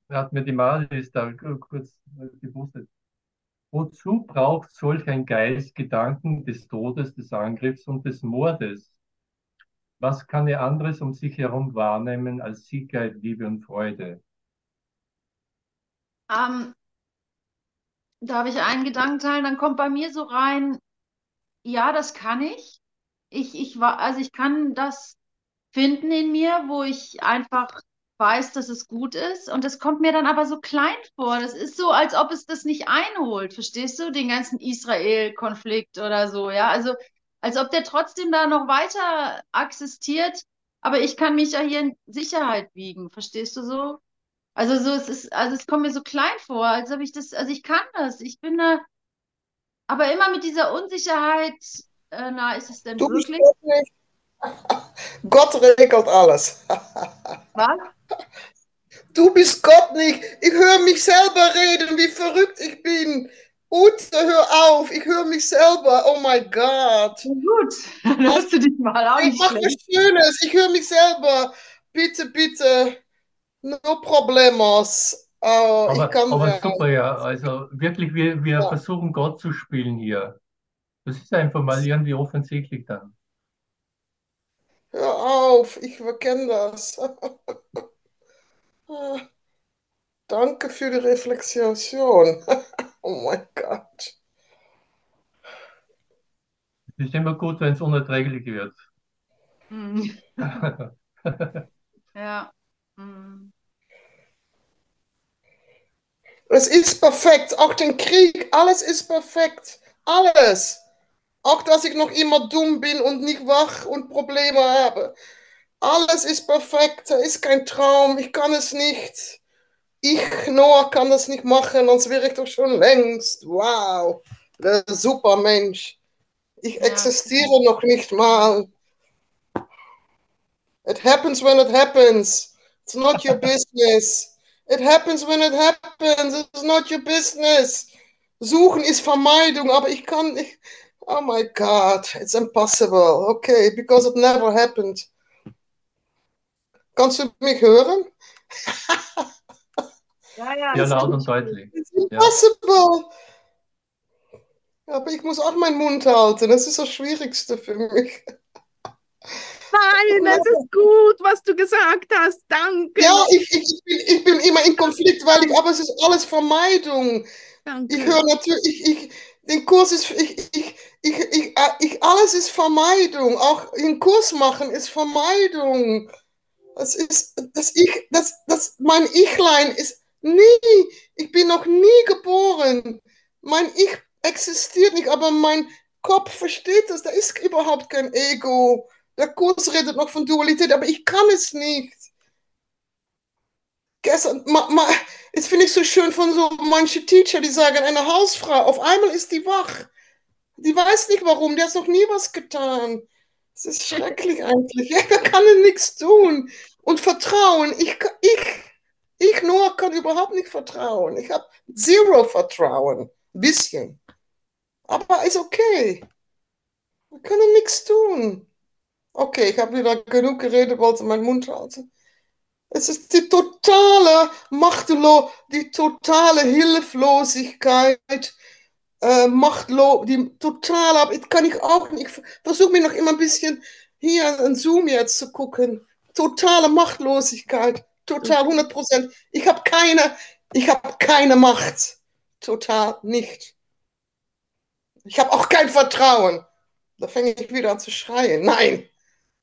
hat mir die Malis da kurz gepostet. Wozu braucht solch ein Geist Gedanken des Todes, des Angriffs und des Mordes? Was kann er anderes um sich herum wahrnehmen als Sicherheit, Liebe und Freude? Ähm, darf ich einen Gedanken teilen? Dann kommt bei mir so rein, ja, das kann ich. Ich, ich also ich kann das finden in mir, wo ich einfach weiß, dass es gut ist. Und das kommt mir dann aber so klein vor. Das ist so, als ob es das nicht einholt. Verstehst du? Den ganzen Israel-Konflikt oder so, ja. Also, als ob der trotzdem da noch weiter existiert. Aber ich kann mich ja hier in Sicherheit wiegen. Verstehst du so? Also so, es ist, also es kommt mir so klein vor, als ob ich das, also ich kann das. Ich bin da, aber immer mit dieser Unsicherheit, äh, na, ist es denn Du wirklich? Gott regelt alles. Was? Du bist Gott nicht. Ich höre mich selber reden, wie verrückt ich bin. Ute, hör auf. Ich höre mich selber. Oh mein Gott. Gut, dann hörst du dich mal auch Ich nicht mache was. Schönes. Ich höre mich selber. Bitte, bitte. No problemos. Oh, ich Aber, kann aber super, ja. Also wirklich, wir, wir Ja. versuchen Gott zu spielen hier. Das ist einfach mal irgendwie offensichtlich dann. Hör auf. Ich kenne das. Danke für die Reflexion. Oh mein Gott. Es ist immer gut, wenn es unerträglich wird. Hm. Ja. Hm. Es ist perfekt. Auch den Krieg, alles ist perfekt. Alles. Auch dass ich noch immer dumm bin und nicht wach und Probleme habe. Alles ist perfekt. Da ist kein Traum. Ich kann es nicht. Ich, Noah, kann das nicht machen, sonst wäre ich doch schon längst. Wow. Der Supermensch. Ich Ja. existiere noch nicht mal. It happens when it happens. It's not your business. It happens when it happens. It's not your business. Suchen ist Vermeidung, aber ich kann nicht. Oh my God, it's impossible. Okay, because it never happened. Kannst du mich hören? Ja, ja, Ja, ist laut und deutlich. It's impossible. Aber ich muss auch meinen Mund halten. Das ist das Schwierigste für mich. Nein, es ist gut, was du gesagt hast. Danke. Ja, ich, ich, ich, bin, ich bin immer in Konflikt, weil ich, aber es ist alles Vermeidung. Danke. Ich höre natürlich, ich, ich, den Kurs ist, ich, ich, ich, ich, äh, ich, alles ist Vermeidung. Auch den Kurs machen ist Vermeidung. Das ist, das ich, das, das, mein Ichlein ist nie, ich bin noch nie geboren. Mein Ich existiert nicht, aber mein Kopf versteht das. Da ist überhaupt kein Ego. Der Kurs redet noch von Dualität, aber ich kann es nicht. Gestern, ma, ma, das finde ich so schön von so manchen Teacher, die sagen, eine Hausfrau, auf einmal ist die wach. Die weiß nicht warum, die hat noch nie was getan. Das ist schrecklich eigentlich. Ja, da kann er nichts tun. Und Vertrauen, ich, ich, ich nur kann überhaupt nicht vertrauen. Ich habe zero Vertrauen. Ein bisschen. Aber ist okay. Wir können nichts tun. Okay, ich habe wieder genug geredet, wollte meinen Mund halten. Es ist die totale Machtlo, die totale Hilflosigkeit, äh, Machtlo, die totale, aber das kann ich auch nicht. Ich versuche mir noch immer ein bisschen hier an Zoom jetzt zu gucken. Totale Machtlosigkeit, total 100 Prozent. Ich habe keine, ich habe keine Macht. Total nicht. Ich habe auch kein Vertrauen. Da fange ich wieder an zu schreien. Nein,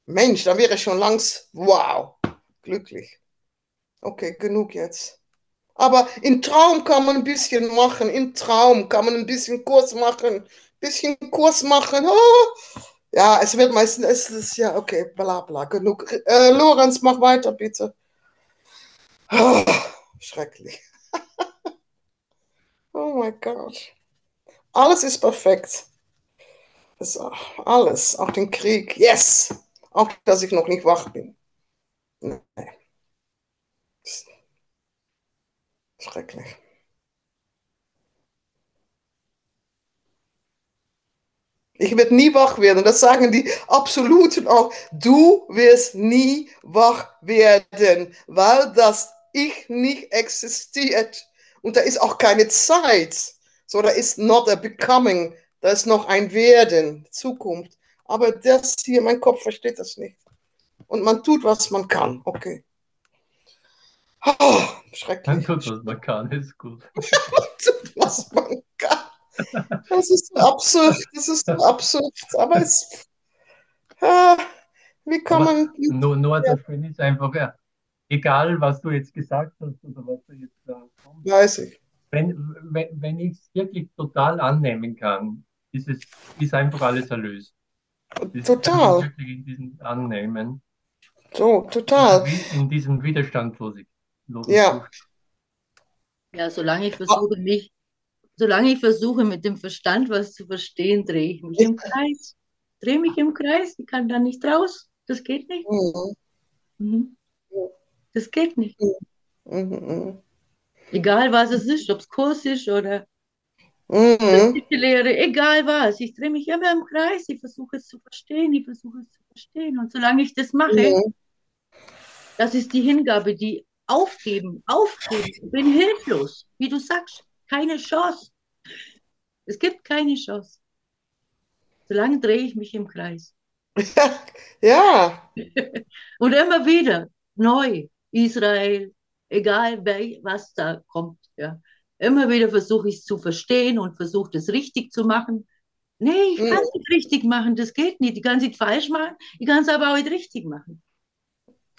Mensch, dann wäre ich schon langs, wow, glücklich. Okay, genug jetzt. Aber im Traum kann man ein bisschen machen. Im Traum kann man ein bisschen Kurs machen. Ein bisschen Kurs machen. Oh. Ja, es wird meistens, es ist ja, okay, bla bla, genug. Äh, Lorenz, mach weiter, bitte. Oh, schrecklich. oh mein Gott. Alles ist perfekt. Das, alles, auch den Krieg. Yes! Auch, dass ich noch nicht wach bin. Nee. Schrecklich. Ich werde nie wach werden. Das sagen die Absoluten auch. Du wirst nie wach werden, weil das Ich nicht existiert. Und da ist auch keine Zeit. So, da ist not a becoming. Da ist noch ein Werden, Zukunft. Aber das hier, mein Kopf versteht das nicht. Und man tut, was man kann. Okay. Oh, schrecklich. tut, was man kann, ist gut. was man kann. Das ist so absurd. Das ist so absurd. Aber es. Ah, wie kann Aber man. nur, nur das Schöne ist einfach, ja, egal was du jetzt gesagt hast oder was du jetzt da kommst, Weiß ich. wenn, wenn, wenn ich es wirklich total annehmen kann, ist es ist einfach alles erlöst. Das Total. wirklich in diesem Annehmen, So, total. in diesem Widerstandslosen Ja. Ja, solange ich versuche, mich, solange ich versuche, mit dem Verstand was zu verstehen, drehe ich mich im Kreis. Drehe mich im Kreis, ich kann da nicht raus. Das geht nicht. Mhm. Mhm. Das geht nicht. Mhm. Mhm. Egal was es ist, ob es Kurs ist oder Mhm. die Lehre, egal was. Ich drehe mich immer im Kreis. Ich versuche es zu verstehen. Ich versuche es zu verstehen. Und solange ich das mache, Mhm. das ist die Hingabe, die aufgeben, aufgeben. Ich bin hilflos, wie du sagst. Keine Chance. Es gibt keine Chance. Solange drehe ich mich im Kreis. Ja. Und immer wieder neu. Israel, egal wer, was da kommt. Ja. Immer wieder versuche ich es zu verstehen und versuche das richtig zu machen. Nee, ich kann es nicht richtig machen, das geht nicht. Ich kann es nicht falsch machen, ich kann es aber auch nicht richtig machen.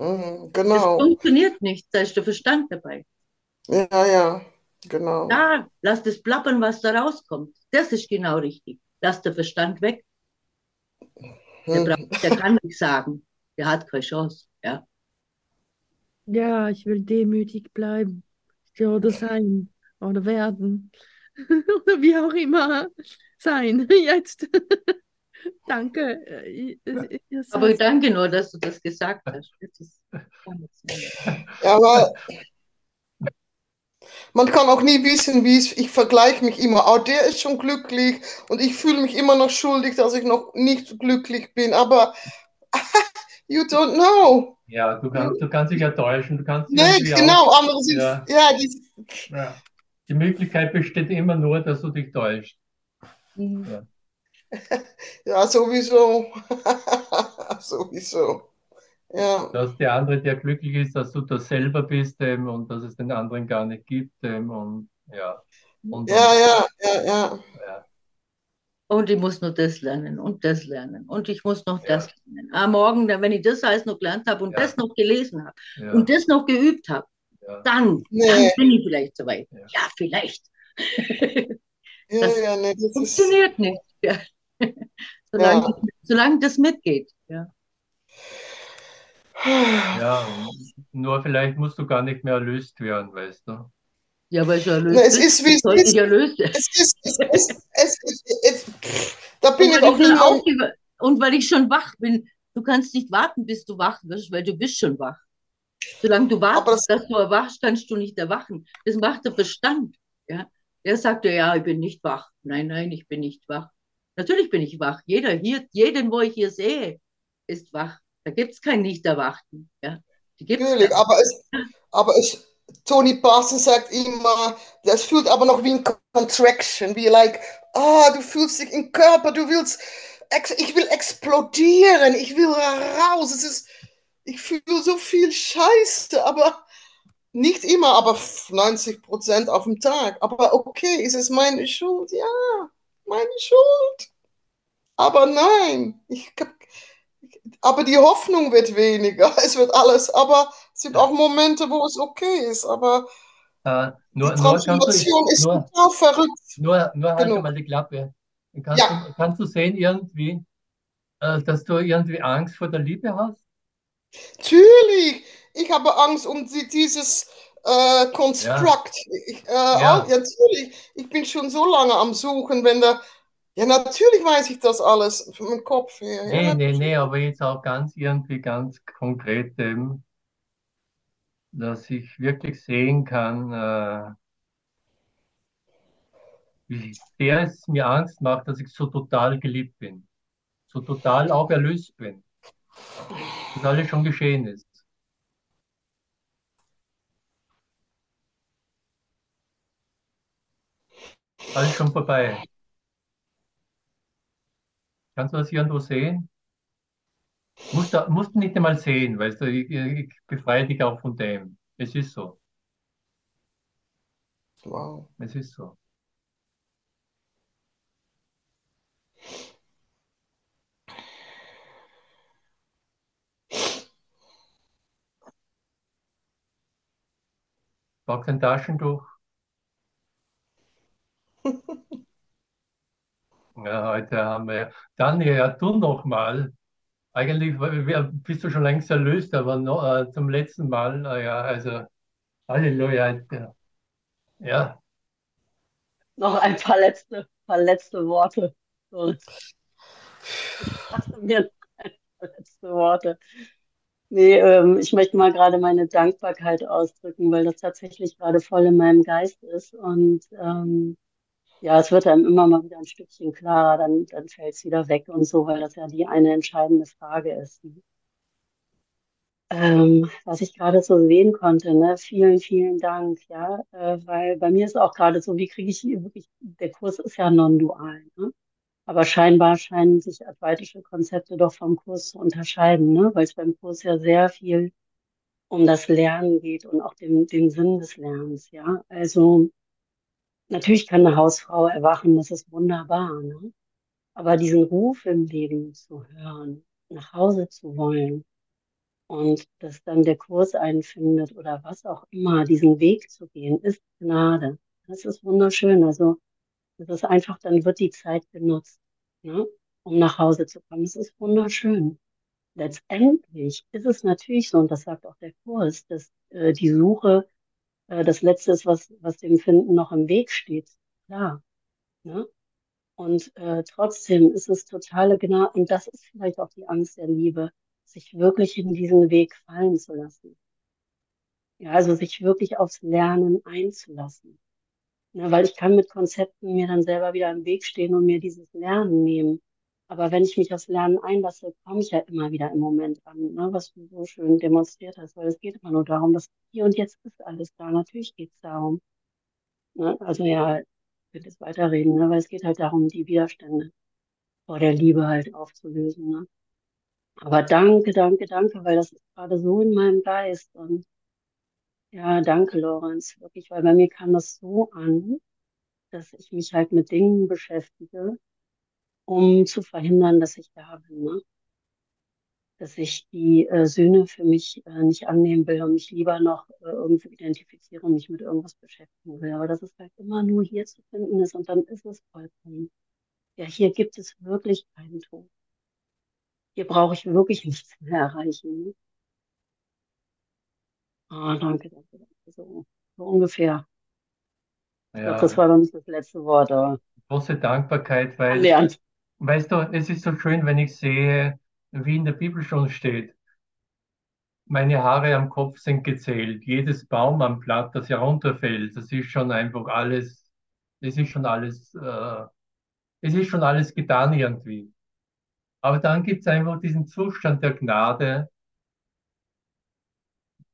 Mhm. Das Genau. funktioniert nicht, da ist der Verstand dabei. Ja, ja. Genau. Da, lass das plappern, was da rauskommt. Das ist genau richtig. Lass der Verstand weg. Der, Mhm. braucht, der kann nichts sagen. Der hat keine Chance. Ja. Ja, ich will demütig bleiben. Ja, oder sein. Oder werden. Oder wie auch immer sein. Jetzt. Danke. äh, ihr- ihr Aber danke nur, dass du das gesagt hast. Ja, weil man kann auch nie wissen, wie es, ich vergleiche mich immer, oh, der ist schon glücklich und ich fühle mich immer noch schuldig, dass ich noch nicht glücklich bin, aber you don't know. Ja, du kannst, du kannst dich ja täuschen. Du kannst Nee, genau, auch, andere sind, Ja. ja, die, ja. Die Möglichkeit besteht immer nur, dass du dich täuscht. ja, sowieso. sowieso. Ja, Dass der andere, der glücklich ist, dass du das selber bist ähm, und dass es den anderen gar nicht gibt. Ähm, und ja. Und, ja, ja, ja, ja. ja. Und ich muss nur das lernen und das lernen. Und ich muss noch Ja. das lernen. Ah, morgen, dann, wenn ich das alles noch gelernt habe und Ja. das noch gelesen habe ja, und das noch geübt habe, ja. dann, Nee. dann bin ich vielleicht soweit. Ja. Ja, vielleicht. Ja, Das ja, nee, das ist, Funktioniert nicht. Solange, Ja. solange das mitgeht. Ja. Ja, nur vielleicht musst du gar nicht mehr erlöst werden, weißt du? Ja, aber es erlöst Na, es ist, wie es ist. erlöst. Es ist, es ist, es ist, es, pff, da bin Und ich weil auch ich, schon niemand. aufgewa- und weil ich schon wach bin, du kannst nicht warten, bis du wach wirst, weil du bist schon wach. Solange du wartest, das- dass du erwachst, kannst du nicht erwachen. Das macht der Verstand. Ja? Der sagt dir, ja, ich bin nicht wach. Nein, nein, ich bin nicht wach. Natürlich bin ich wach. Jeder hier, jeden, wo ich hier sehe, ist wach. Da gibt es keinen Nicht-Erwachten. Ja? Die gibt's Natürlich, nicht. aber es, aber es, Tony Parsons sagt immer, das fühlt aber noch wie ein Contraction, wie like, ah, du fühlst dich im Körper, du willst, ich will explodieren, ich will raus, es ist, ich fühle so viel Scheiße, aber nicht immer, aber 90 Prozent auf dem Tag. Aber okay, ist es meine Schuld? Ja, meine Schuld. Aber nein, ich, aber die Hoffnung wird weniger, es wird alles, aber es sind auch Momente, wo es okay ist, aber Äh, nur, die nur Transformation ist nur, total verrückt. nur, nur halt genug. mal die Klappe. Kannst, Ja. du, kannst du sehen irgendwie, äh, dass du irgendwie Angst vor der Liebe hast? Natürlich, ich habe Angst um die, dieses äh, Konstrukt. Ich, äh, Ja. auch- ja, natürlich, ich bin schon so lange am Suchen, wenn da, ja, natürlich weiß ich das alles von meinem Kopf her. Nee, ja, nee, nee, aber jetzt auch ganz irgendwie ganz konkret eben, dass ich wirklich sehen kann, äh, wie sehr es mir Angst macht, dass ich so total geliebt bin, so total auch erlöst bin, dass alles schon geschehen ist. Alles schon vorbei. Kannst du das irgendwo sehen? Musst du, musst du nicht einmal sehen, weißt du, ich, ich befreie dich auch von dem. Es ist so, Wow. es ist so. Brauchst ein Taschentuch? Ja, heute haben wir. Tanja, ja, du noch mal. Eigentlich wär- bist du schon längst erlöst, aber noch, äh, zum letzten Mal, äh, ja, also Halleluja. Ja, ja, Noch ein paar letzte, paar letzte Worte. Ich dachte mir noch ein paar letzte Worte. Nee, ähm, ich möchte mal gerade meine Dankbarkeit ausdrücken, weil das tatsächlich gerade voll in meinem Geist ist. Und ähm, ja, es wird einem immer mal wieder ein Stückchen klarer, dann, dann fällt es wieder weg und so, weil das ja die eine entscheidende Frage ist. Ne? Ähm, was ich gerade so sehen konnte, ne? Vielen, vielen Dank, ja, äh, weil bei mir ist auch gerade so, wie kriege ich wirklich, der Kurs ist ja non-dual, ne? Aber scheinbar scheinen sich advaitische Konzepte doch vom Kurs zu unterscheiden, ne? Weil es beim Kurs ja sehr viel um das Lernen geht und auch den, den Sinn des Lernens, ja. Also natürlich kann eine Hausfrau erwachen, das ist wunderbar, ne? Aber diesen Ruf im Leben zu hören, nach Hause zu wollen und dass dann der Kurs einen findet oder was auch immer, diesen Weg zu gehen, ist Gnade. Das ist wunderschön. Also das ist einfach, dann wird die Zeit genutzt, ne? Um nach Hause zu kommen. Das ist wunderschön. Letztendlich ist es natürlich so, und das sagt auch der Kurs, dass äh, die Suche äh, das Letzte ist, was, was dem Finden noch im Weg steht. Klar. Ne? Und äh, trotzdem ist es totale genau, und das ist vielleicht auch die Angst der Liebe, sich wirklich in diesen Weg fallen zu lassen. Ja, also sich wirklich aufs Lernen einzulassen. Ja, weil ich kann mit Konzepten mir dann selber wieder im Weg stehen und mir dieses Lernen nehmen. Aber wenn ich mich aufs Lernen einlasse, komme ich ja immer wieder im Moment an, ne, was du so schön demonstriert hast, weil es geht immer nur darum, dass hier und jetzt ist alles da. Natürlich geht es darum. Ne? Also ja, ich will jetzt weiterreden, ne, weil es geht halt darum, die Widerstände vor der Liebe halt aufzulösen. Ne? Aber danke, danke, danke, weil das ist gerade so in meinem Geist. Und ja, danke, Lorenz, wirklich, weil bei mir kam das so an, dass ich mich halt mit Dingen beschäftige, um zu verhindern, dass ich da bin. Ne? Dass ich die äh, Sühne für mich äh, nicht annehmen will und mich lieber noch äh, irgendwo identifiziere und mich mit irgendwas beschäftigen will. Aber dass es halt immer nur hier zu finden ist und dann ist es vollkommen. Ja, hier gibt es wirklich keinen Tod. Hier brauche ich wirklich nichts mehr erreichen. Ne? Ah, danke, danke, danke. So, so ungefähr. Ich glaube, das Ja, war noch nicht das letzte Wort, aber große Dankbarkeit, weil, annähernd. Weißt du, es ist so schön, wenn ich sehe, wie in der Bibel schon steht, meine Haare am Kopf sind gezählt, jedes Baum am Blatt, das herunterfällt, das ist schon einfach alles, es ist schon alles, äh, es ist schon alles getan irgendwie. Aber dann gibt es einfach diesen Zustand der Gnade,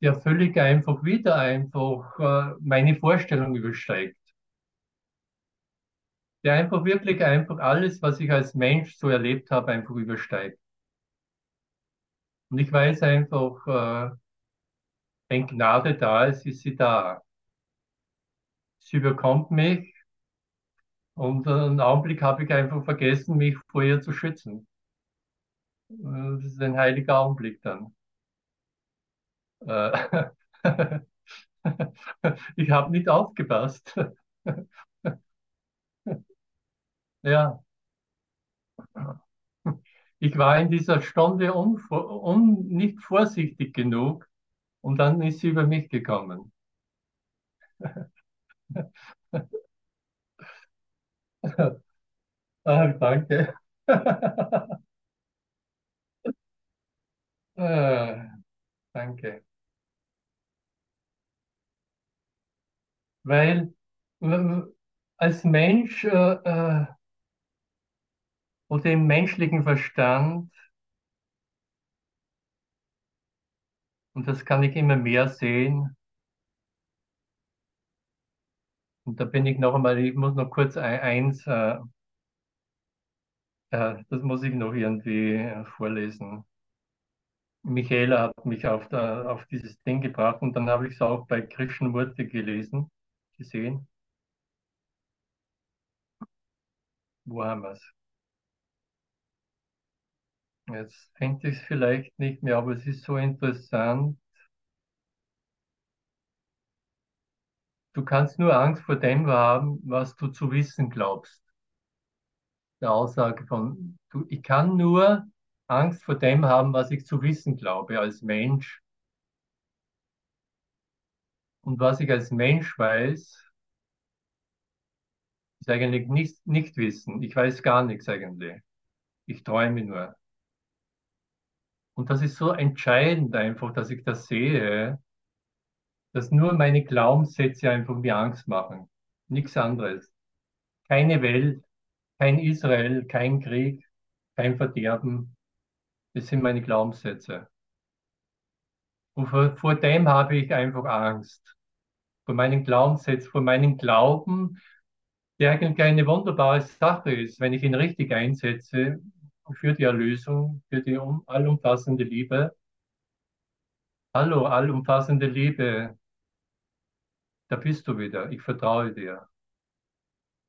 der völlig einfach wieder einfach äh, meine Vorstellung übersteigt. Der einfach wirklich einfach alles, was ich als Mensch so erlebt habe, einfach übersteigt. Und ich weiß einfach, äh, wenn Gnade da ist, ist sie da. Sie überkommt mich und einen Augenblick habe ich einfach vergessen, mich vor ihr zu schützen. Äh, Das ist ein heiliger Augenblick dann. Äh, Ich habe nicht aufgepasst. Ja, ich war in dieser Stunde unvor, un, nicht vorsichtig genug und dann ist sie über mich gekommen. Ah, danke. Äh, danke. Weil als Mensch äh, äh, oder im menschlichen Verstand, und das kann ich immer mehr sehen, und da bin ich noch einmal, ich muss noch kurz ein, eins, äh, äh, das muss ich noch irgendwie äh, vorlesen. Michaela hat mich auf, der, auf dieses Ding gebracht und dann habe ich es auch bei Krishnamurti gelesen, gesehen. Wo haben wir es? Jetzt finde ich es vielleicht nicht mehr, aber es ist so interessant. Du kannst nur Angst vor dem haben, was du zu wissen glaubst. Der Aussage von, du, ich kann nur Angst vor dem haben, was ich zu wissen glaube als Mensch. Und was ich als Mensch weiß, ist eigentlich nicht, nicht wissen. Ich weiß gar nichts eigentlich. Ich träume nur. Und das ist so entscheidend einfach, dass ich das sehe, dass nur meine Glaubenssätze einfach mir Angst machen. Nichts anderes. Keine Welt, kein Israel, kein Krieg, kein Verderben. Das sind meine Glaubenssätze. Und vor, vor dem habe ich einfach Angst. Vor meinen Glaubenssätzen, vor meinem Glauben, der eigentlich eine wunderbare Sache ist, wenn ich ihn richtig einsetze für die Erlösung, für die um, allumfassende Liebe. Hallo, allumfassende Liebe, da bist du wieder, ich vertraue dir.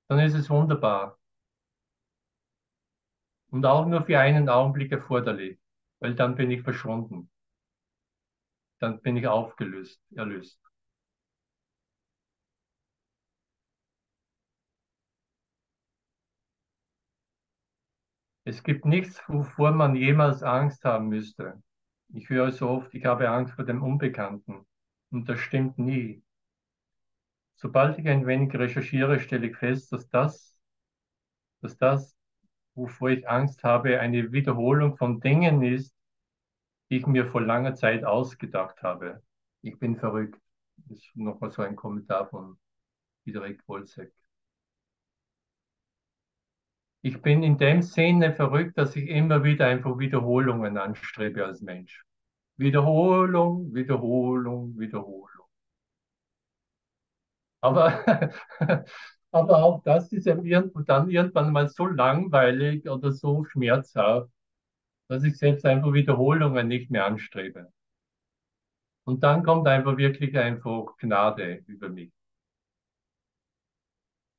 Dann ist es wunderbar. Und auch nur für einen Augenblick erforderlich, weil dann bin ich verschwunden. Dann bin ich aufgelöst, erlöst. Es gibt nichts, wovor man jemals Angst haben müsste. Ich höre so oft, ich habe Angst vor dem Unbekannten. Und das stimmt nie. Sobald ich ein wenig recherchiere, stelle ich fest, dass das dass das, wovor ich Angst habe, eine Wiederholung von Dingen ist, die ich mir vor langer Zeit ausgedacht habe. Ich bin verrückt. Das ist nochmal so ein Kommentar von Friedrich Wolzek. Ich bin in dem Sinne verrückt, dass ich immer wieder einfach Wiederholungen anstrebe als Mensch. Wiederholung, Wiederholung, Wiederholung. Aber, aber auch das ist dann irgendwann mal so langweilig oder so schmerzhaft, dass ich selbst einfach Wiederholungen nicht mehr anstrebe. Und dann kommt einfach wirklich einfach Gnade über mich.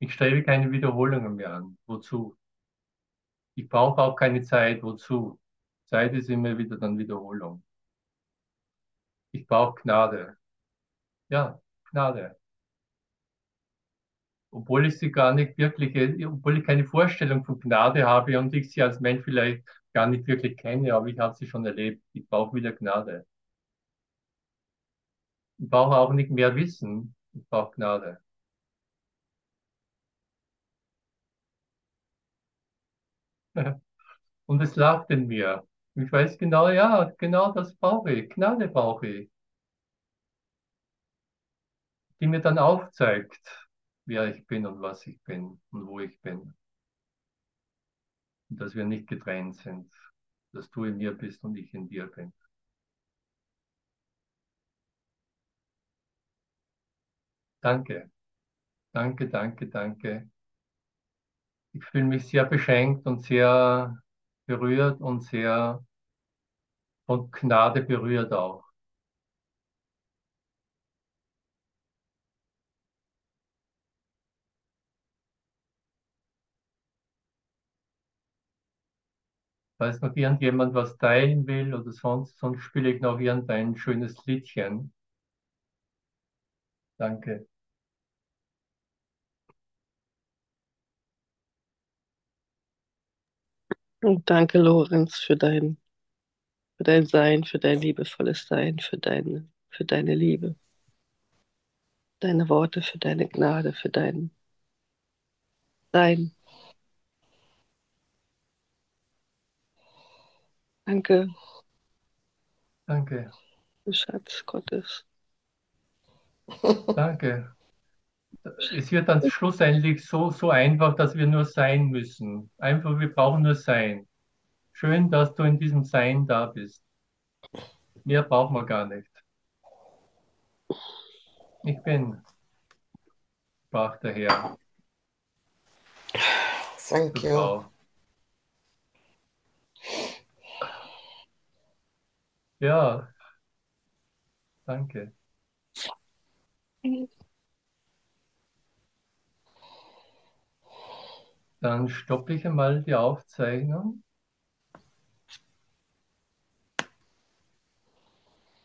Ich strebe keine Wiederholungen mehr an. Wozu? Ich brauche auch keine Zeit. Wozu? Zeit ist immer wieder dann Wiederholung. Ich brauche Gnade. Ja, Gnade. Obwohl ich sie gar nicht wirklich, obwohl ich keine Vorstellung von Gnade habe und ich sie als Mensch vielleicht gar nicht wirklich kenne, aber ich habe sie schon erlebt. Ich brauche wieder Gnade. Ich brauche auch nicht mehr Wissen. Ich brauche Gnade. Und es lacht in mir. Ich weiß genau, ja, genau das brauche ich. Gnade brauche ich. Die mir dann aufzeigt, wer ich bin und was ich bin und wo ich bin. Und dass wir nicht getrennt sind. Dass du in mir bist und ich in dir bin. Danke. Danke, danke, danke. Ich fühle mich sehr beschenkt und sehr berührt und sehr von Gnade berührt auch. Falls noch irgendjemand was teilen will oder sonst, sonst spiele ich noch irgendein schönes Liedchen. Danke. Und danke, Lorenz, für dein, für dein Sein, für dein liebevolles Sein, für deine, für deine Liebe, deine Worte, für deine Gnade, für dein Sein. Danke, Danke. Schatz Gottes. Danke. Es wird dann schlussendlich so, so einfach, dass wir nur sein müssen. Einfach, wir brauchen nur sein. Schön, dass du in diesem Sein da bist. Mehr brauchen wir gar nicht. Ich bin, sprach der Herr. Thank zur you. Frau. Ja, danke. Dann stoppe ich einmal die Aufzeichnung.